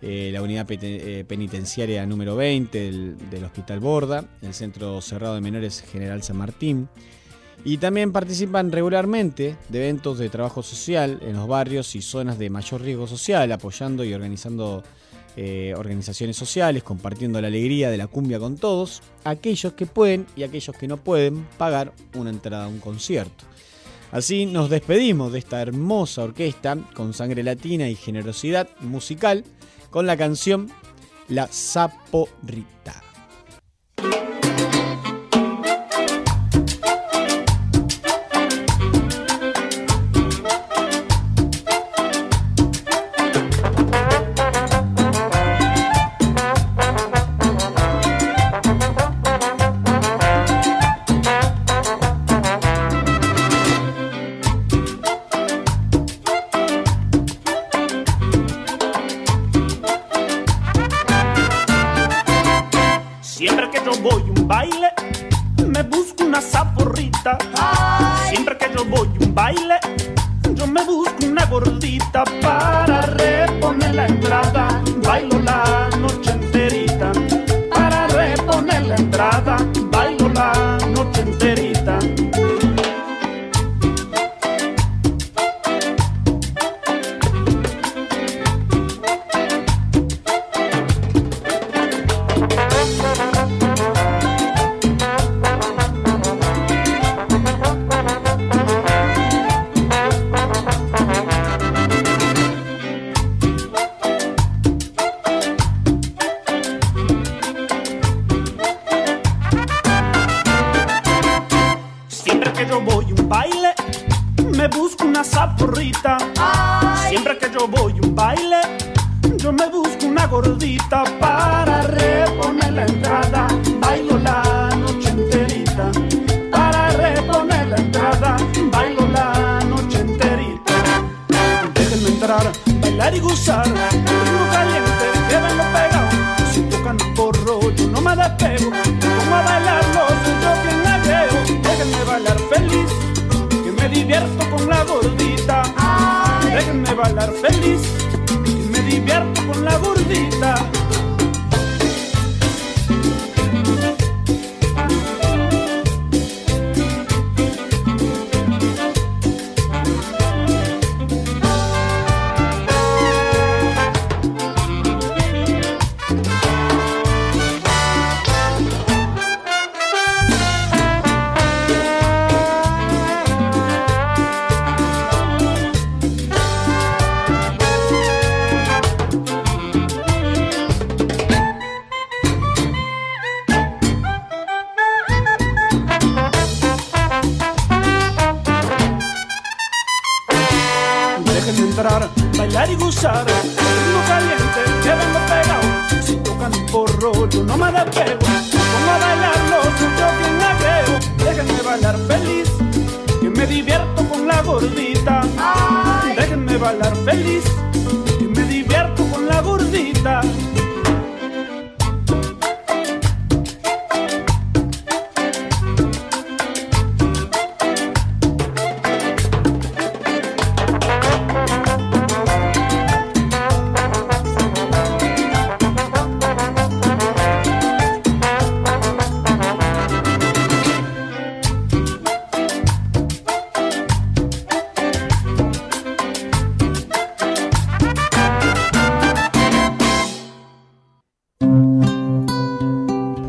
eh, la unidad eh, penitenciaria número 20 del, del Hospital Borda, el Centro Cerrado de Menores General San Martín. Y también participan regularmente de eventos de trabajo social en los barrios y zonas de mayor riesgo social, apoyando y organizando eh, organizaciones sociales, compartiendo la alegría de la cumbia con todos, aquellos que pueden y aquellos que no pueden pagar una entrada a un concierto. Así nos despedimos de esta hermosa orquesta con sangre latina y generosidad musical con la canción La Saporrita.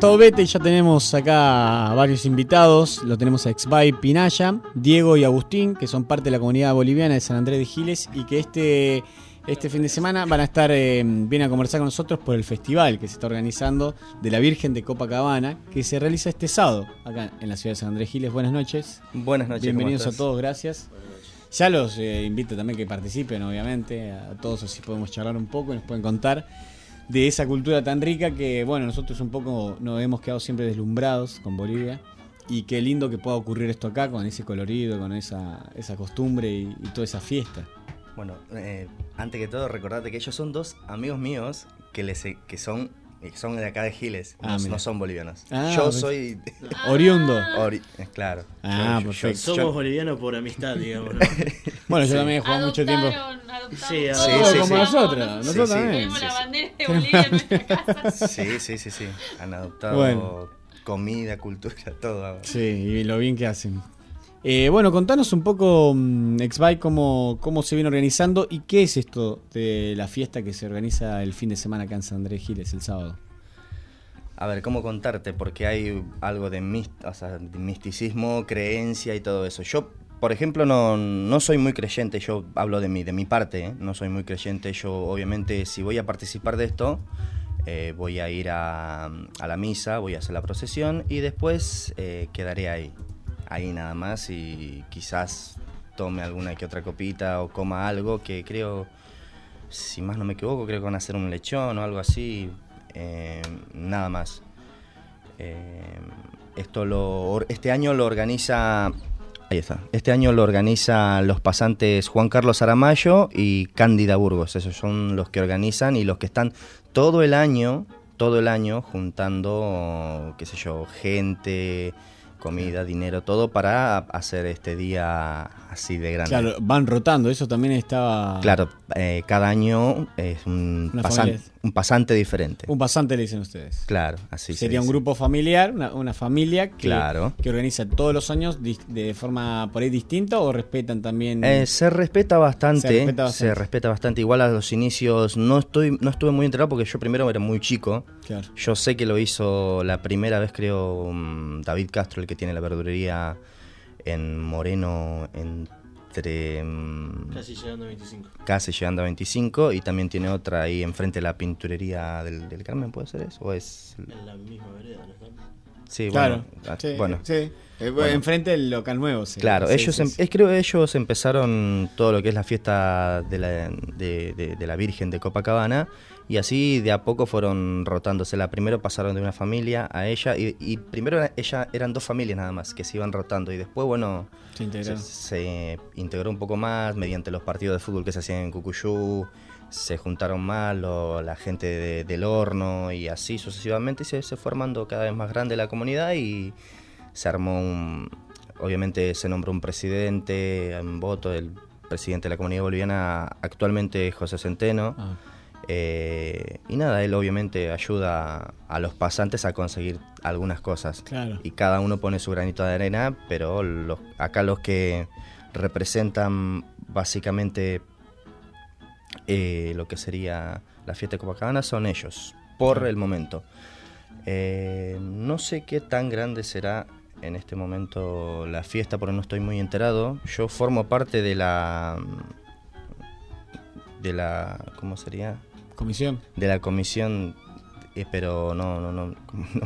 Estado Beta y ya tenemos acá varios invitados. Lo tenemos a Exby Pinaya, Diego y Agustín, que son parte de la comunidad boliviana de San Andrés de Giles y que este, este fin de semana van a estar, eh, vienen a conversar con nosotros por el festival que se está organizando de la Virgen de Copacabana, que se realiza este sábado acá en la ciudad de San Andrés de Giles. Buenas noches. Buenas noches, Bienvenidos ¿cómo a todos, gracias. Ya los eh, invito también que participen, obviamente, a todos así podemos charlar un poco y nos pueden contar de esa cultura tan rica que, bueno, nosotros un poco nos hemos quedado siempre deslumbrados con Bolivia. Y qué lindo que pueda ocurrir esto acá, con ese colorido, con esa, esa costumbre y, toda esa fiesta. Bueno, eh, antes que todo, recordate que ellos son dos amigos míos que, les, que son, son de acá de Giles, Ah, no, no son bolivianos. Ah, yo pues- soy... Oriundo. Ori- eh, claro. Ah, Yo- yo- perfecto. yo- Somos bolivianos por amistad, digamos. ¿no? Bueno, yo Sí. también he jugado mucho tiempo. Sí, Sí, ahora- sí, como sí. nosotros, Sí, nosotros sí. también. Tenemos Sí, la sí. bandera de Bolivia en nuestra casa. Sí, sí, sí, sí. Han adoptado Bueno. comida, cultura, todo. Sí, y lo bien que hacen. Eh, bueno, contanos un poco, mm, Exby, cómo, cómo se viene organizando y qué es esto de la fiesta que se organiza el fin de semana acá en San Andrés Giles, el sábado. A ver, ¿cómo contarte? Porque hay algo de, misticismo, creencia y todo eso. Yo, por ejemplo, no, no soy muy creyente, yo hablo de mi, de mi parte, ¿eh? no soy muy creyente. Yo, obviamente, si voy a participar de esto, eh, voy a ir a, a la misa, voy a hacer la procesión y después eh, quedaré ahí. Ahí nada más y quizás tome alguna que otra copita o coma algo que creo, si más no me equivoco, creo que van a hacer un lechón o algo así. eh, nada más. Eh, esto lo, este año lo organiza. Ahí está. Este año lo organiza los pasantes Juan Carlos Aramayo y Cándida Burgos. Esos son los que organizan y los que están todo el año, todo el año juntando, qué sé yo, gente, comida, dinero, todo para hacer este día así de grande. Claro, van rotando, eso también estaba... Claro, eh, cada año es un, pasan- un pasante diferente. Un pasante le dicen ustedes. Claro, así se Sería un grupo familiar, una, una familia que, Claro. que organiza todos los años de forma por ahí distinta o respetan también... Eh, se respeta bastante, Se respeta bastante. se respeta bastante. Igual a los inicios no estoy, no estuve muy enterado porque yo primero era muy chico. Claro. Yo sé que lo hizo la primera vez, creo, mm, David Castro, el que tiene la verdurería en Moreno, entre mm, Casi llegando a 25. casi llegando a 25, y también tiene otra ahí enfrente de la pinturería del, del Carmen, ¿puede ser eso? ¿O es...? En la misma vereda, ¿no está? Sí, Claro, bueno. ah, sí, bueno. sí. Eh, Bueno. Enfrente del local nuevo. sí. Claro, Sí, ellos sí, em- sí. es- creo que ellos empezaron todo lo que es la fiesta de la, de, de- de la Virgen de Copacabana y así de a poco fueron rotándose. La primero pasaron de una familia a ella y, y primero ella eran dos familias nada más que se iban rotando y después, bueno, Se integraron. se integró un poco más mediante los partidos de fútbol que se hacían en Cucuyú. Se juntaron más lo- la gente de- del horno y así sucesivamente y se, se fue armando cada vez más grande la comunidad y se armó un... Obviamente se nombró un presidente en voto, el presidente de la comunidad boliviana actualmente José Centeno. Ah. Eh, y nada, él obviamente ayuda a los pasantes a conseguir algunas cosas. Claro. Y cada uno pone su granito de arena, pero los, acá los que representan básicamente eh, lo que sería la fiesta de Copacabana son ellos, por el momento. Eh, no sé qué tan grande será en este momento la fiesta, porque no estoy muy enterado. Yo formo parte de la... de la... ¿cómo sería? Comisión. De la comisión, eh, pero no, no, no, no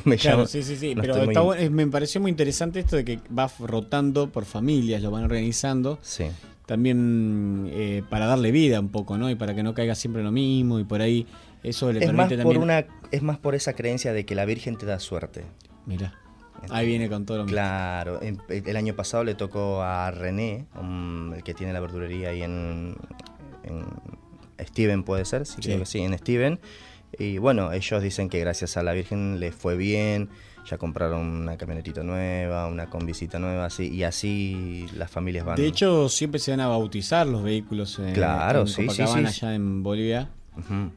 me Claro, llamo. sí, sí, sí. no pero muy- está bueno, eh, me pareció muy interesante esto de que va rotando por familias, lo van organizando. Sí. También eh, para darle vida un poco, ¿no? Y para que no caiga siempre lo mismo y por ahí eso le Es más, permite por también... una, es más por esa creencia de que la Virgen te da suerte. Mira, ahí viene con todo lo mismo. Claro, en- el año pasado le tocó a René, el que tiene la verdulería ahí en, en Steven, puede ser, sí, Sí. creo que sí, en Steven. Y bueno, ellos dicen que gracias a la Virgen les fue bien, ya compraron una camionetita nueva, una convisita nueva, así, y así las familias van. De hecho, siempre se van a bautizar los vehículos en, Claro, en sí, sí, sí. allá en Bolivia.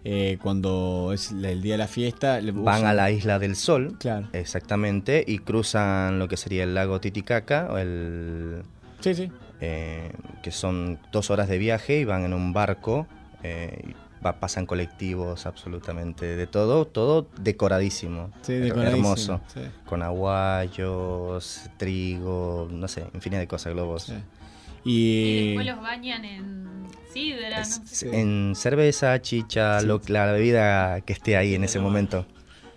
Eh, cuando es el día de la fiesta, le Van a la isla del Sol, Claro. exactamente, y cruzan lo que sería el lago Titicaca, o el, Sí, sí. eh, que son dos horas de viaje y van en un barco, eh, va- pasan colectivos absolutamente de todo, todo decoradísimo, Sí, her- decoradísimo, hermoso, sí. con aguayos, trigo, no sé, infinidad de cosas, globos. Y Y después los bañan en sidra, no sé. En cerveza, chicha, lo- la bebida que esté ahí en ese momento.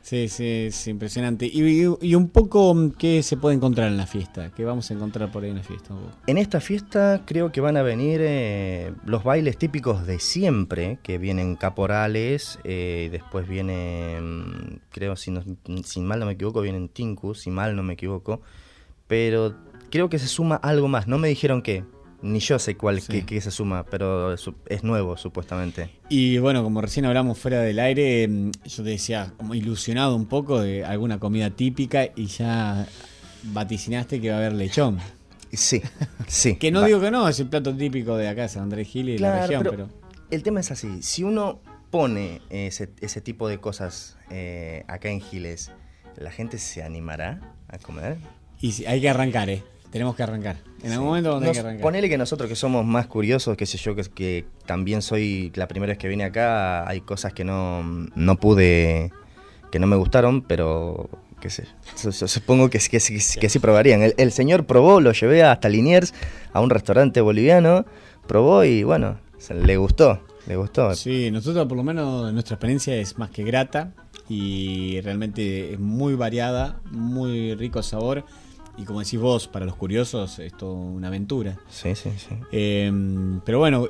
Sí, sí, es impresionante. Y, un poco, mm, ¿qué se puede encontrar en la fiesta? ¿Qué vamos a encontrar por ahí en la fiesta? En esta fiesta creo que van a venir eh, los bailes típicos de siempre, que vienen caporales, eh, después viene, mm, creo, si, no- mal no me equivoco, vienen tinku, si mal no me equivoco, pero creo que se suma algo más, no me dijeron qué, ni yo sé cuál qué se suma, pero es, nuevo supuestamente. Y bueno, como recién hablamos fuera del aire, mm, yo te decía, como ilusionado un poco de alguna comida típica y ya vaticinaste que va a haber lechón. Sí, sí. que no Va- digo que no, es el plato típico de acá, San Andrés Gil y de la Claro, región, pero, pero... el tema es así, si uno pone ese, ese tipo de cosas eh, acá en Giles, ¿la gente se animará a comer? Y si- hay que arrancar, ¿eh? Tenemos que arrancar. En algún momento donde hay Nos- que arrancar. ponele que nosotros que somos más curiosos, qué sé yo, que, que también soy la primera vez que vine acá, hay cosas que no, no pude, que no me gustaron, pero qué sé, yo- supongo que, que, que sí probarían. El, el señor probó, lo llevé hasta Liniers, a un restaurante boliviano, probó y bueno, se- le gustó, le gustó. Sí, nosotros por lo menos nuestra experiencia es más que grata y realmente es muy variada, muy rico sabor y como decís vos, para los curiosos es toda una aventura. Sí, sí, sí. Eh, pero bueno,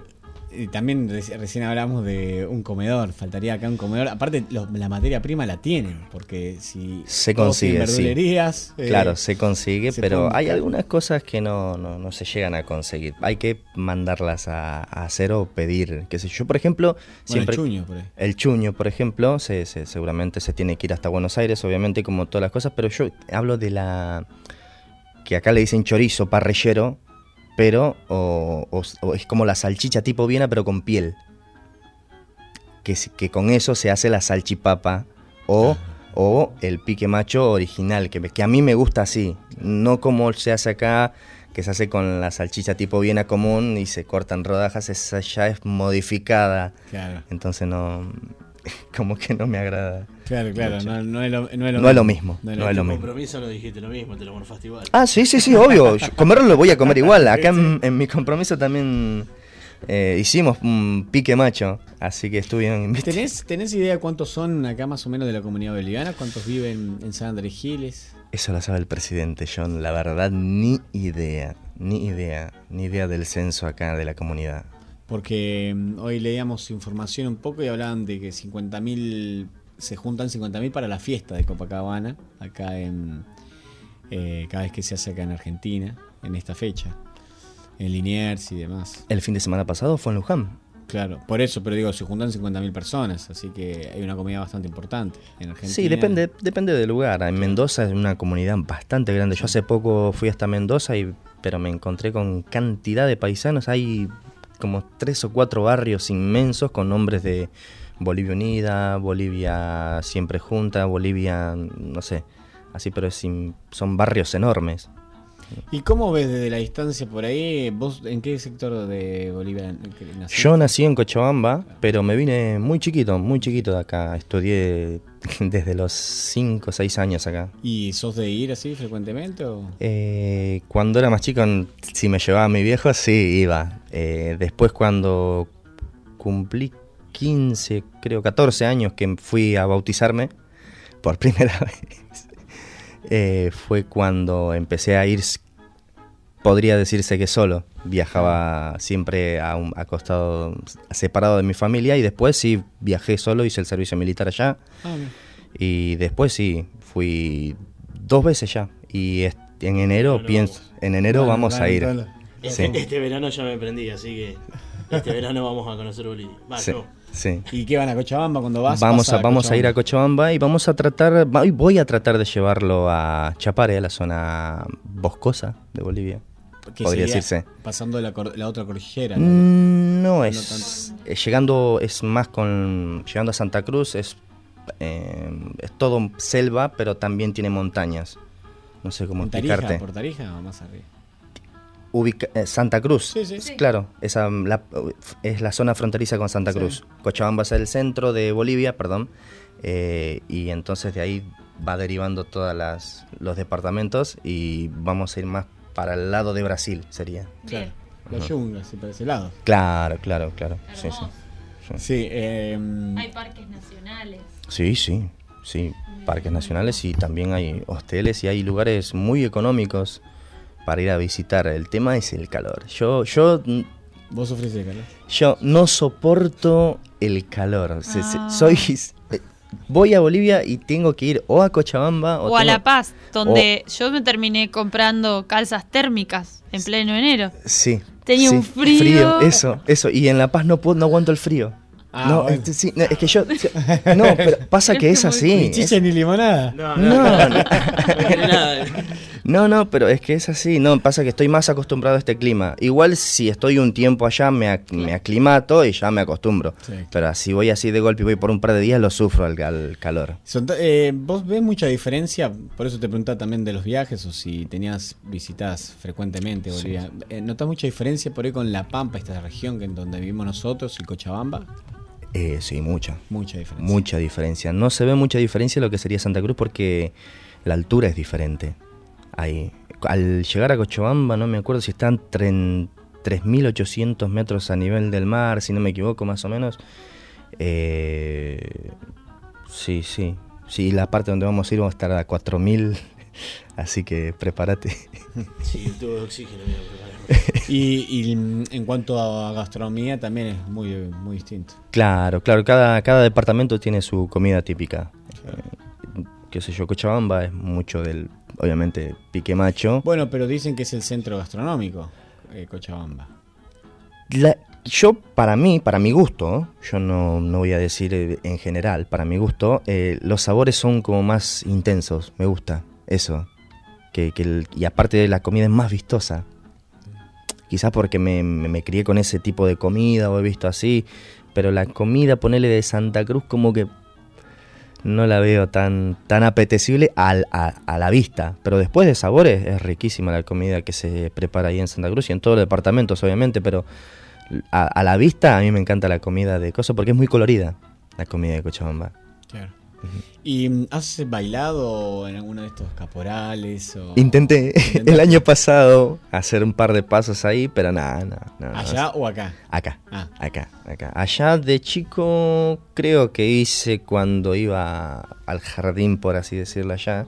eh, también reci- recién hablamos de un comedor, faltaría acá un comedor. Aparte, lo- la materia prima la tienen, porque si Se consigue, sí. verdulerías, eh, Claro, se consigue, se pero hay algunas cosas que no, no, no se llegan a conseguir. Hay que mandarlas a, a hacer o pedir. Qué sé yo, por ejemplo, siempre. el chuño, por ahí. El chuño, por ejemplo, se, se- seguramente se tiene que ir hasta Buenos Aires, obviamente, como todas las cosas, pero yo hablo de la. Que acá le dicen chorizo, parrillero, pero. o, o- o es como la salchicha tipo Viena, pero con piel. Que, que con eso se hace la salchipapa o, o el pique macho original, que, que a mí me gusta así, no como se hace acá, que se hace con la salchicha tipo Viena común y se cortan rodajas, esa ya es modificada. Claro. Entonces no, como que no me agrada. Claro, claro, no, no es lo, no es lo No es lo mismo, no es lo Tu mismo. compromiso lo dijiste lo mismo, te lo morfaste igual. Ah, sí, sí, sí, obvio. Yo comerlo lo voy a comer igual. Acá en, en mi compromiso también eh, hicimos un pique macho, así que estuvieron ¿Tenés, ¿Tenés idea cuántos son acá más o menos de la comunidad boliviana? ¿Cuántos viven en San Andrés Giles? Eso lo sabe el presidente, John. La verdad, ni idea, ni idea, ni idea del censo acá de la comunidad. Porque mm, hoy leíamos información un poco y hablaban de que 50.000 se juntan 50.000 para la fiesta de Copacabana, acá en eh, cada vez que se hace acá en Argentina, en esta fecha, en Liniers y demás. El fin de semana pasado fue en Luján. Claro, por eso, pero digo, se juntan 50.000 personas, así que hay una comida bastante importante en Argentina. Sí, depende, depende del lugar. En Mendoza es una comunidad bastante grande. Yo hace poco fui hasta Mendoza, y, pero me encontré con cantidad de paisanos. Hay como tres o cuatro barrios inmensos con nombres de Bolivia Unida, Bolivia Siempre Junta, Bolivia, no sé, así, pero es son barrios enormes. ¿Y cómo ves desde la distancia por ahí? ¿Vos en qué sector de Bolivia naciste? Yo nací en Cochabamba, pero me vine muy chiquito, muy chiquito de acá. Estudié desde los 5 o 6 años acá. ¿Y sos de ir así frecuentemente? O? Eh, cuando era más chico, si me llevaba mi viejo, sí, iba. Eh, después cuando cumplí 15, creo 14 años que fui a bautizarme por primera vez, eh, fue cuando empecé a ir, podría decirse que solo. Viajaba siempre a un acostado, separado de mi familia y después sí viajé solo, hice el servicio militar allá. Ah. Y después sí, fui dos veces ya. Y en enero Bueno, pienso, en enero Bueno, vamos a ir. Este, Sí. este verano ya me prendí, así que este verano vamos a conocer Bolivia. Va, Sí, yo. Sí. ¿Y qué van a Cochabamba cuando vas? Vamos a, vamos a ir a Cochabamba y vamos a tratar, voy a tratar de llevarlo a Chapare, a la zona boscosa de Bolivia. Podría decirse. Pasando la, la otra cordillera. ¿no? Mm, No, es eh, llegando es más con llegando a Santa Cruz es eh, es todo selva, pero también tiene montañas. No sé cómo explicarte. ¿Por Tarija o más arriba? Ubica- eh, Santa Cruz. Sí, sí. Es Sí. Claro, esa, la- es la zona fronteriza con Santa Sí. Cruz. Cochabamba es el centro de Bolivia, perdón. eh, y entonces de ahí va derivando todos los departamentos y vamos a ir más para el lado de Brasil, sería. Claro. Los Ujú. yungas y para ese lado. Claro, claro, claro. Sí, sí. Sí. Sí, eh, Hay parques nacionales. Sí, sí, sí, parques nacionales y también hay hoteles y hay lugares muy económicos para ir a visitar. El tema es el calor. Yo, yo, vos sufrís de calor. yo no soporto el calor. Se- se- Ah. soy, eh, voy a Bolivia y tengo que ir o a Cochabamba o, O a La Paz, donde yo me terminé comprando calzas térmicas en pleno enero. Sí. Tenía sí, un frío. Eso, eso. Y en La Paz no puedo, no aguanto el frío. Ah, no, bueno. este, sí, no, es que yo. No, pero pasa que es así. Ni chicha es- ni limonada. No, No, no. no. No, no, pero es que es así. No, pasa que estoy más acostumbrado a este clima. Igual si estoy un tiempo allá me, ac- me aclimato y ya me acostumbro. Sí. Pero si voy así de golpe y voy por un par de días, lo sufro al, al calor. Eh, ¿Vos ves mucha diferencia? Por eso te preguntaba también de los viajes o si tenías visitas frecuentemente Bolivia. Eh, ¿Notás mucha diferencia por ahí con La Pampa, esta región que en donde vivimos nosotros, y Cochabamba? Eh, sí, mucha. Mucha diferencia. Mucha diferencia. No se ve mucha diferencia en lo que sería Santa Cruz porque la altura es diferente. Ahí. Al llegar a Cochabamba, no me acuerdo si están tren- 3.800 metros a nivel del mar, si no me equivoco, más o menos. Eh, sí, sí. Sí, la parte donde vamos a ir vamos a estar a 4.000. Así que prepárate. Sí, tubo de oxígeno, mira. Y, y, en cuanto a gastronomía también es muy, muy distinto. Claro, claro, cada, cada departamento tiene su comida típica. Eh, qué sé yo, Cochabamba es mucho del, obviamente, pique macho. Bueno, pero dicen que es el centro gastronómico, eh, Cochabamba. La- yo, para mí, para mi gusto, yo no, no voy a decir eh, en general, para mi gusto, eh, los sabores son como más intensos, me gusta eso. Que, que el- y aparte la comida es más vistosa. Quizás porque me, me- me crié con ese tipo de comida o he visto así, pero la comida, ponele de Santa Cruz, como que no la veo tan, tan apetecible al- a, a la vista. Pero después de sabores, es riquísima la comida que se prepara ahí en Santa Cruz y en todos los departamentos, obviamente, pero a, a la vista a mí me encanta la comida de Coso porque es muy colorida, la comida de Cochabamba. Claro. ¿Y has bailado en alguno de estos caporales? O... Intenté el año pasado hacer un par de pasos ahí, pero nada, nada. nada, ¿Allá nada. o acá? Acá, Ah. acá, acá. Allá de chico creo que hice cuando iba al jardín, por así decirlo allá.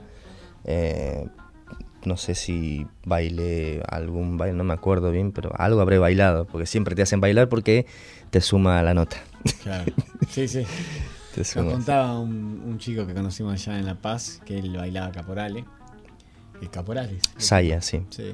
Eh, no sé si bailé algún baile, no me acuerdo bien, pero algo habré bailado, porque siempre te hacen bailar porque te suma la nota. Claro. Sí, sí. Te Nos contaba un, un chico que conocimos allá en La Paz que él bailaba caporales. ¿El caporales? Saya, sí. Sí.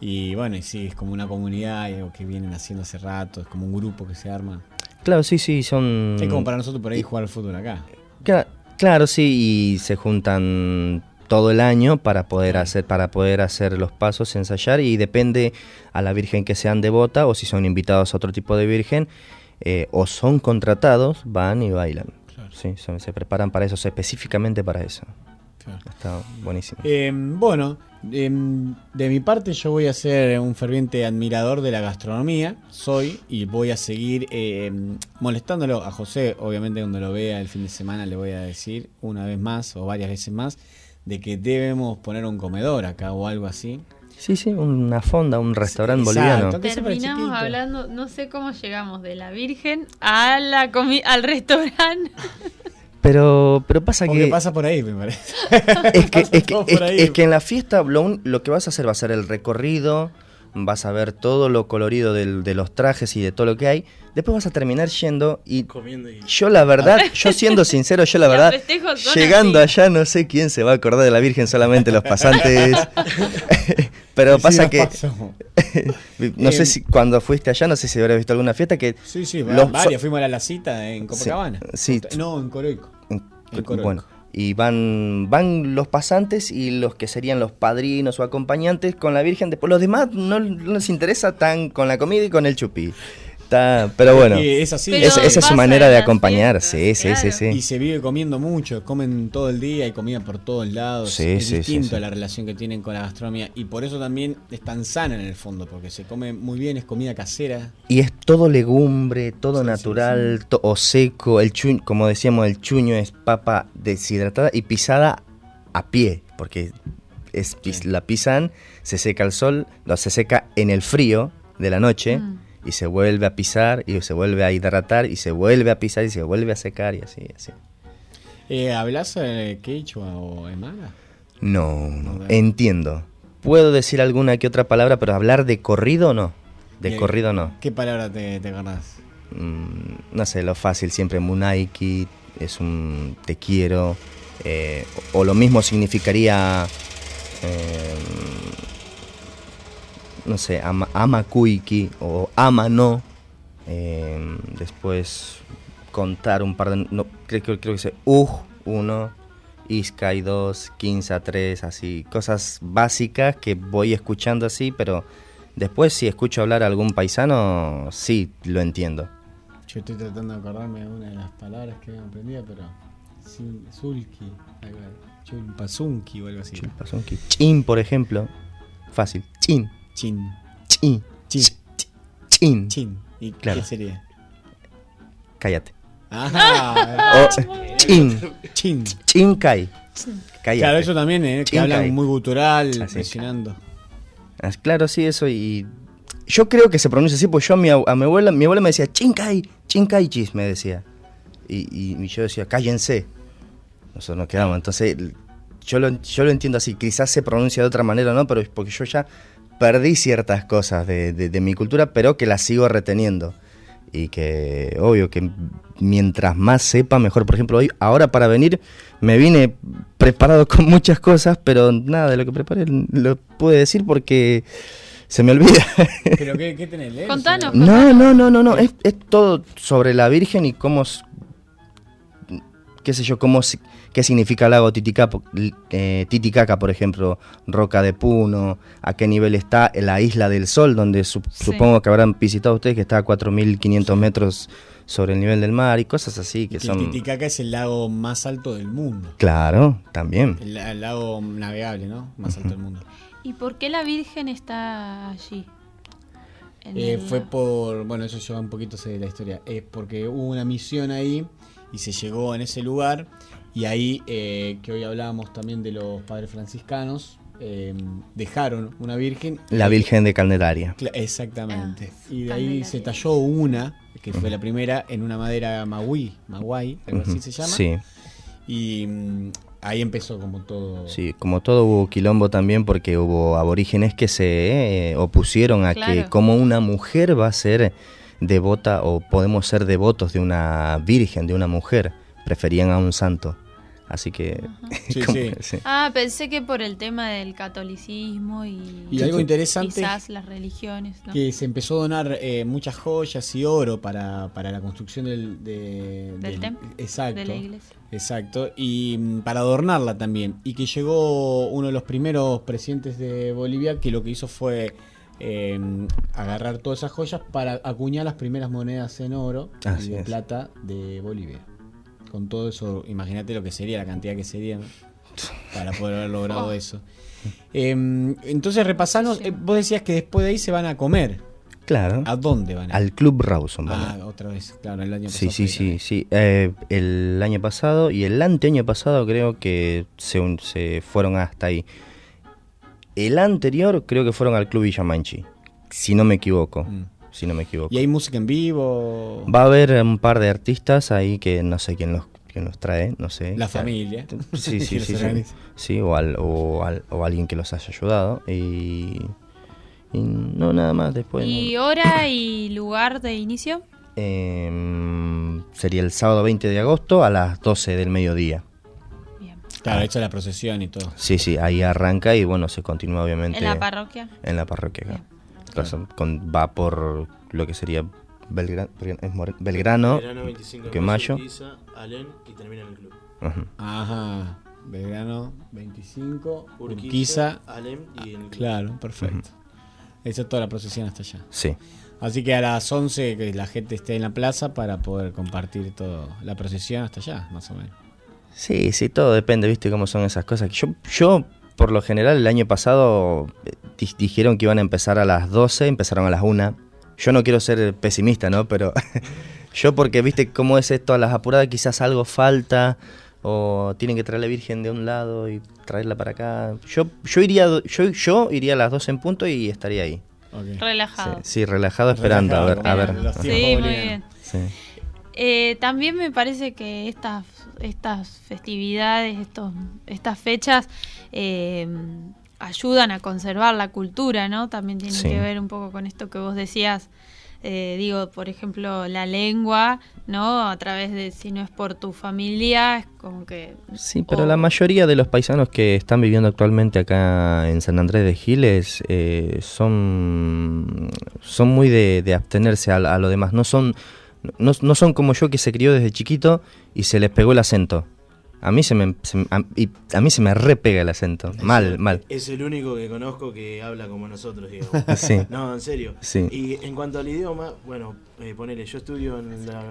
Y bueno, y sí, es como una comunidad, y algo que vienen haciendo hace rato, es como un grupo que se arma. Claro, sí, sí, son... Es como para nosotros por ahí jugar al fútbol acá. Cla- Claro, sí, y se juntan todo el año para poder hacer para poder hacer los pasos, ensayar y depende a la virgen que sean devota o si son invitados a otro tipo de virgen eh, o son contratados, van y bailan. Sí, se preparan para eso, específicamente para eso. Claro. Está buenísimo. Eh, bueno, Em, de mi parte yo voy a ser un ferviente admirador de la gastronomía, soy, y voy a seguir em, molestándolo a José, obviamente cuando lo vea el fin de semana le voy a decir una vez más o varias veces más de que debemos poner un comedor acá o algo así. Sí, sí, una fonda, un restaurante Exacto, boliviano. Terminamos hablando, no sé cómo llegamos de la Virgen a la comi- al restaurante. Pero, pero pasa Porque que... pasa por ahí, me parece. es que, es que, es- que en la fiesta lo, un- lo que vas a hacer va a ser el recorrido, vas a ver todo lo colorido del- de los trajes y de todo lo que hay. Después vas a terminar yendo y Comiendo y- yo la verdad, yo siendo sincero, yo la verdad, llegando así. allá no sé quién se va a acordar de la Virgen, solamente los pasantes. Pero Sí, pasa que, no Eh, sé si cuando fuiste allá, no sé si habrás visto alguna fiesta que... Sí, sí, los- varias. Fuimos a la cita en Copacabana. Sí, No, en Coroico. En Coroico. Bueno, y van, van los pasantes y los que serían los padrinos o acompañantes con la Virgen. Después los demás no, no les interesa tan con la comida y con el chupí. Está- pero bueno, Y es así. esa, esa es su manera de acompañar. Sí, sí, sí, sí. Y se vive comiendo mucho, comen todo el día, hay comida por todos lados. Sí, es sí, distinto sí, sí. la relación que tienen con la gastronomía. Y por eso también es tan sana en el fondo, porque se come muy bien, es comida casera. Y es todo legumbre, todo natural to- o seco. El chuño, como decíamos, el chuño es papa deshidratada y pisada a pie, porque es la pisan, se seca al sol, no, se seca en el frío de la noche Mm. Y se vuelve a pisar y se vuelve a hidratar y se vuelve a pisar y se vuelve a secar y así, así. Eh, ¿Hablas eh, quechua o emara? No, no, entiendo. Puedo decir alguna que otra palabra, pero hablar de corrido no. De Bien. corrido no. ¿Qué palabra te, te acordás? Mm, no sé, lo fácil, siempre Munaiki, es un te quiero, eh, o, o lo mismo significaría, eh, no sé, ama, amakuiki o ama no, eh, después contar un par de, no, creo, creo, creo que es uj, uno, iskai dos, quinza tres, así, cosas básicas que voy escuchando así, pero después si escucho hablar a algún paisano, sí, lo entiendo. Yo estoy tratando de acordarme de una de las palabras que había aprendido, pero. Sul- Sulki, Chulpasunki o algo así. Chulpasunki. Chin, por ejemplo. Fácil. Chin. Chin. Chin. Chin. Chin. Chin. ¿Y Claro. qué sería? Cállate. Ah, O, chin. Chin. Chin kai. Cállate. Claro, eso también, ¿eh? Que hablan muy gutural, Así. presionando. Ah, Claro, sí, eso y... Yo creo que se pronuncia así, pues yo a mi, ab- a mi abuela, mi abuela me decía, chincay, chincaychis, me decía. Y, y- y yo decía, cállense. Nosotros nos quedamos. Entonces, yo lo, yo lo entiendo así. Quizás se pronuncia de otra manera, ¿no? Pero es porque yo ya perdí ciertas cosas de, de- de mi cultura, pero que las sigo reteniendo. Y que, obvio, que mientras más sepa, mejor. Por ejemplo, hoy, ahora para venir, me vine preparado con muchas cosas, pero nada de lo que preparé lo pude decir porque se me olvida. ¿Pero qué, qué tenés? ¿Leer? Contanos. No, no, no, no, no. Es, es todo sobre la Virgen y cómo, qué sé yo, cómo, qué significa el lago Titicaca, eh, Titicaca, por ejemplo, Roca de Puno, a qué nivel está la Isla del Sol, donde su- Sí. supongo que habrán visitado ustedes, que está a 4.500 metros sobre el nivel del mar y cosas así que Que son... Titicaca es el lago más alto del mundo. Claro, también. El, el lago navegable, ¿no? Más alto del mundo. ¿Y por qué la Virgen está allí? Eh, el- fue por, bueno, eso lleva un poquito sé de la historia, es porque hubo una misión ahí y se llegó en ese lugar y ahí, eh, que hoy hablábamos también de los padres franciscanos, eh, dejaron una virgen. La Virgen de Candelaria. Exactamente. Ah, y de ahí se talló una, que fue la primera, en una madera magui, maguay, algo así se llama. Sí. Y mm, ahí empezó como todo. Sí, como todo hubo quilombo también porque hubo aborígenes que se eh, opusieron a que como una mujer va a ser devota o podemos ser devotos de una virgen, de una mujer. Preferían a un santo. Así que... Sí, como- sí. sí. Ah, pensé que por el tema del catolicismo y, Y algo interesante quizás las religiones, ¿no? Que se empezó a donar eh, muchas joyas y oro para, para la construcción del, de- Del templo, Exacto. de la iglesia. Exacto. Y mm, para adornarla también. Y que llegó uno de los primeros presidentes de Bolivia que lo que hizo fue eh, agarrar todas esas joyas para acuñar las primeras monedas en oro Así y de es. plata de Bolivia. Con todo eso, imagínate lo que sería, la cantidad que sería. ¿no? para poder haber logrado eso. Em, entonces, repasanos, eh, vos decías que después de ahí se van a comer. Claro. ¿A dónde van? a? Al Club Rawson. a- Ah, otra vez, claro, el año Sí, pasado. sí, sí, sí. Eh, el año pasado y el anteaño pasado creo que se, un- se fueron hasta ahí. El anterior creo que fueron al Club Villamanchi, si no me equivoco. Si no me equivoco. ¿Y hay música en vivo? Va a haber un par de artistas ahí que no sé quién los, quién los trae, no sé. La familia. Sí, sí, sí. sí. o, al- o, al- o alguien que los haya ayudado. Y, y no, nada más. Después. no. ¿Y hora y lugar de inicio? Em, sería el sábado 20 de agosto a las 12 del mediodía. Claro, hecha la procesión y todo. Sí, sí, ahí arranca y bueno, se continúa obviamente. ¿En la parroquia? En la parroquia, claro. Entonces, con- va por lo que sería Belgra- es More- Belgrano, Verano 25 de que mayo, Alén y termina en el club. Ajá. Belgrano 25, Urquiza, Urquiza. Alem y el- Claro, perfecto. Esa es toda la procesión hasta allá. Sí. Así que a las 11 que la gente esté en la plaza para poder compartir toda la procesión hasta allá, más o menos. Sí, sí, todo depende, viste cómo son esas cosas. Yo, yo por lo general, el año pasado eh, di- dijeron que iban a empezar a las 12, empezaron a las 1. Yo no quiero ser pesimista, ¿no? Pero yo porque, viste cómo es esto, a las apuradas quizás algo falta o tienen que traer la Virgen de un lado y traerla para acá. Yo, yo, iría, yo, yo iría a las 12 en punto y estaría ahí. Relajado. Sí, sí, relajado esperando, a ver, a ver. Sí, muy bien. Sí. Eh, también me parece que estas, estas festividades, estos, estas fechas eh, ayudan a conservar la cultura, ¿no? También tienen Sí. que ver un poco con esto que vos decías. eh, digo, por ejemplo, la lengua, ¿no? A través de, si no es por tu familia, es como que... Sí, pero la mayoría de los paisanos que están viviendo actualmente acá en San Andrés de Giles eh, son, son muy de, de abstenerse a, a lo demás. No son, no, no son como yo que se crió desde chiquito y se les pegó el acento. A mí se me, se me- a, y a mí se me repega el acento. Mal, mal. Es el único que conozco que habla como nosotros, digamos. Sí. No, en serio. Sí. Y en cuanto al idioma, bueno, eh, ponele, yo estudio en la...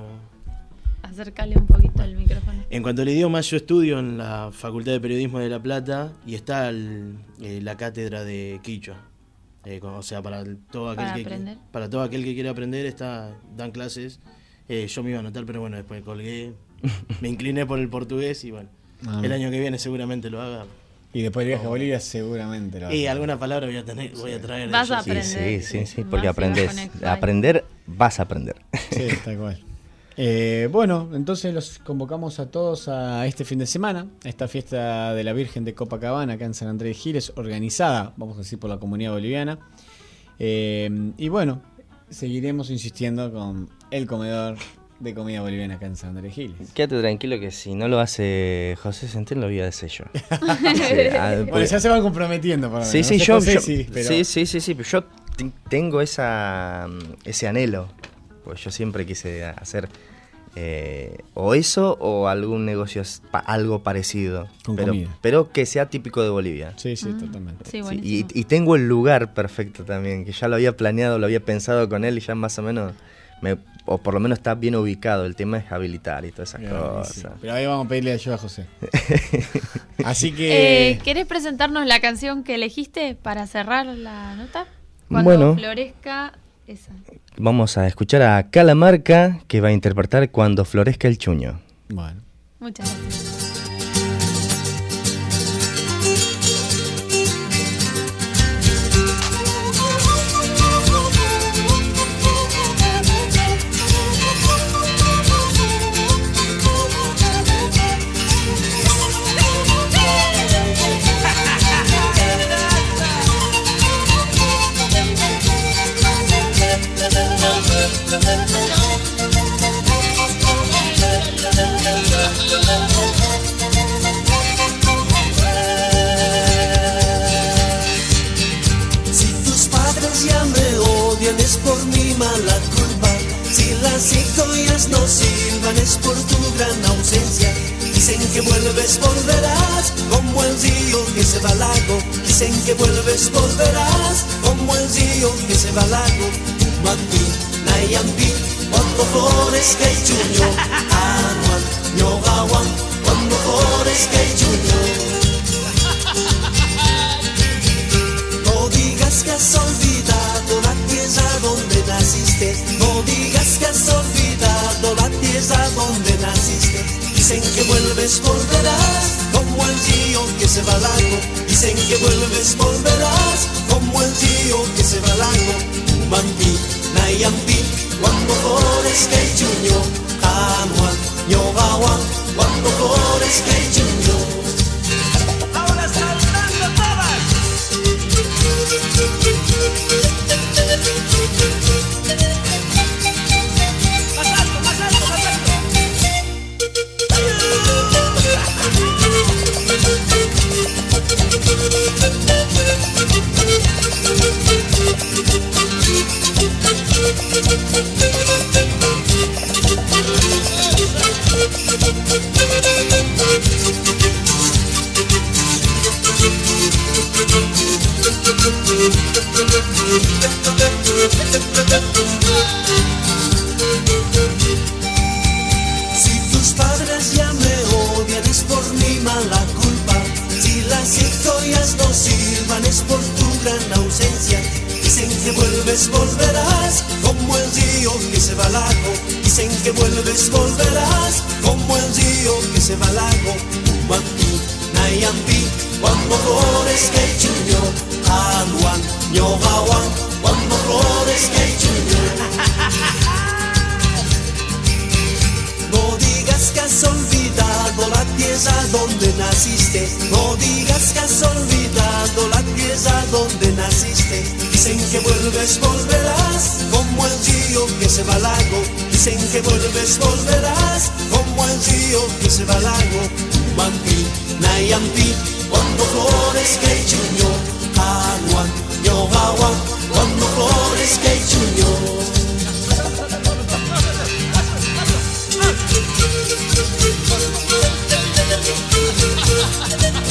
Acercarle un poquito el micrófono. En cuanto al idioma, yo estudio en la Facultad de Periodismo de La Plata y está el- eh, la cátedra de Quichua. Eh, o sea, para todo aquel Para que aprender. para todo aquel que quiera aprender está dan clases. Eh, yo me iba a anotar, pero bueno, después colgué. me incliné por el portugués y bueno, Ah. el año que viene seguramente lo haga. Y después el viaje a Bolivia seguramente lo Y vas a- alguna palabra voy a tener, voy a traer. de Vas a aprender. Sí, sí, sí, porque aprendes. Aprender, vas a aprender. Sí, tal cual. Eh, bueno, entonces los convocamos a todos a este fin de semana, a esta fiesta de la Virgen de Copacabana acá en San Andrés de Giles, organizada, vamos a decir, por la comunidad boliviana. Eh, y bueno, seguiremos insistiendo con el comedor de comida boliviana acá en San Andrés Giles. Quédate tranquilo que si no lo hace José Centeno, lo voy a hacer yo. Sí, ah, Bueno, porque- ya se van comprometiendo. lo Sí, menos. sí, No yo, José yo- sí, pero- sí, sí, sí, sí, pero yo te- tengo esa, ese anhelo. Pues yo siempre quise hacer eh, o eso o algún negocio pa- algo parecido. Con pero, comida. pero que sea típico de Bolivia. Sí, sí, totalmente. Sí, Sí, buenísimo. y, y tengo el lugar perfecto también, que ya lo había planeado, lo había pensado con él y ya más o menos, me- o por lo menos está bien ubicado. El tema es habilitar y todas esas Bien, cosas. Pero ahí vamos a pedirle ayuda a José. Así que... Eh, ¿Querés presentarnos la canción que elegiste para cerrar la nota? Cuando Bueno. florezca esa. Vamos a escuchar a Calamarca, que va a interpretar Cuando florezca el chuño. Bueno. Muchas gracias. las historias no silban es por tu gran ausencia. Dicen que vuelves, volverás, como el río que se va al lago. Dicen que vuelves, volverás, como el río que se va al lago. Mampi, Nayampi, cuando flores que chuño, Anuan, Ñogawan, cuando flores que chuño. No digas que has olvidado la tierra donde naciste, no digas has olvidado la tierra donde naciste. Dicen que vuelves, volverás, como el río que se va largo. Dicen que vuelves, volverás, como el río que se va largo. Mambi, Nayambi, cuando flores que chuño, Tanwan, Yogawan, cuando flores que chuño. Ahora saltando todas. Si vuelves, volverás, como el río que se va al lago. Dicen que vuelves, volverás, como el río que se va al lago. Mampi, Nayampi, cuando flores que chuño, Anuan, Yogawan, cuando flores que chuño. No digas que has olvidado la tierra donde naciste. No digas que has olvidado la tierra donde naciste. Dicen que vuelves, volverás, como el río que se va al lago. Dicen que vuelves, volverás, como el río que se va al lago. Mampi, Nayampi, cuando flores que chuño, Anuan, Yogawan, cuando flores que chuño.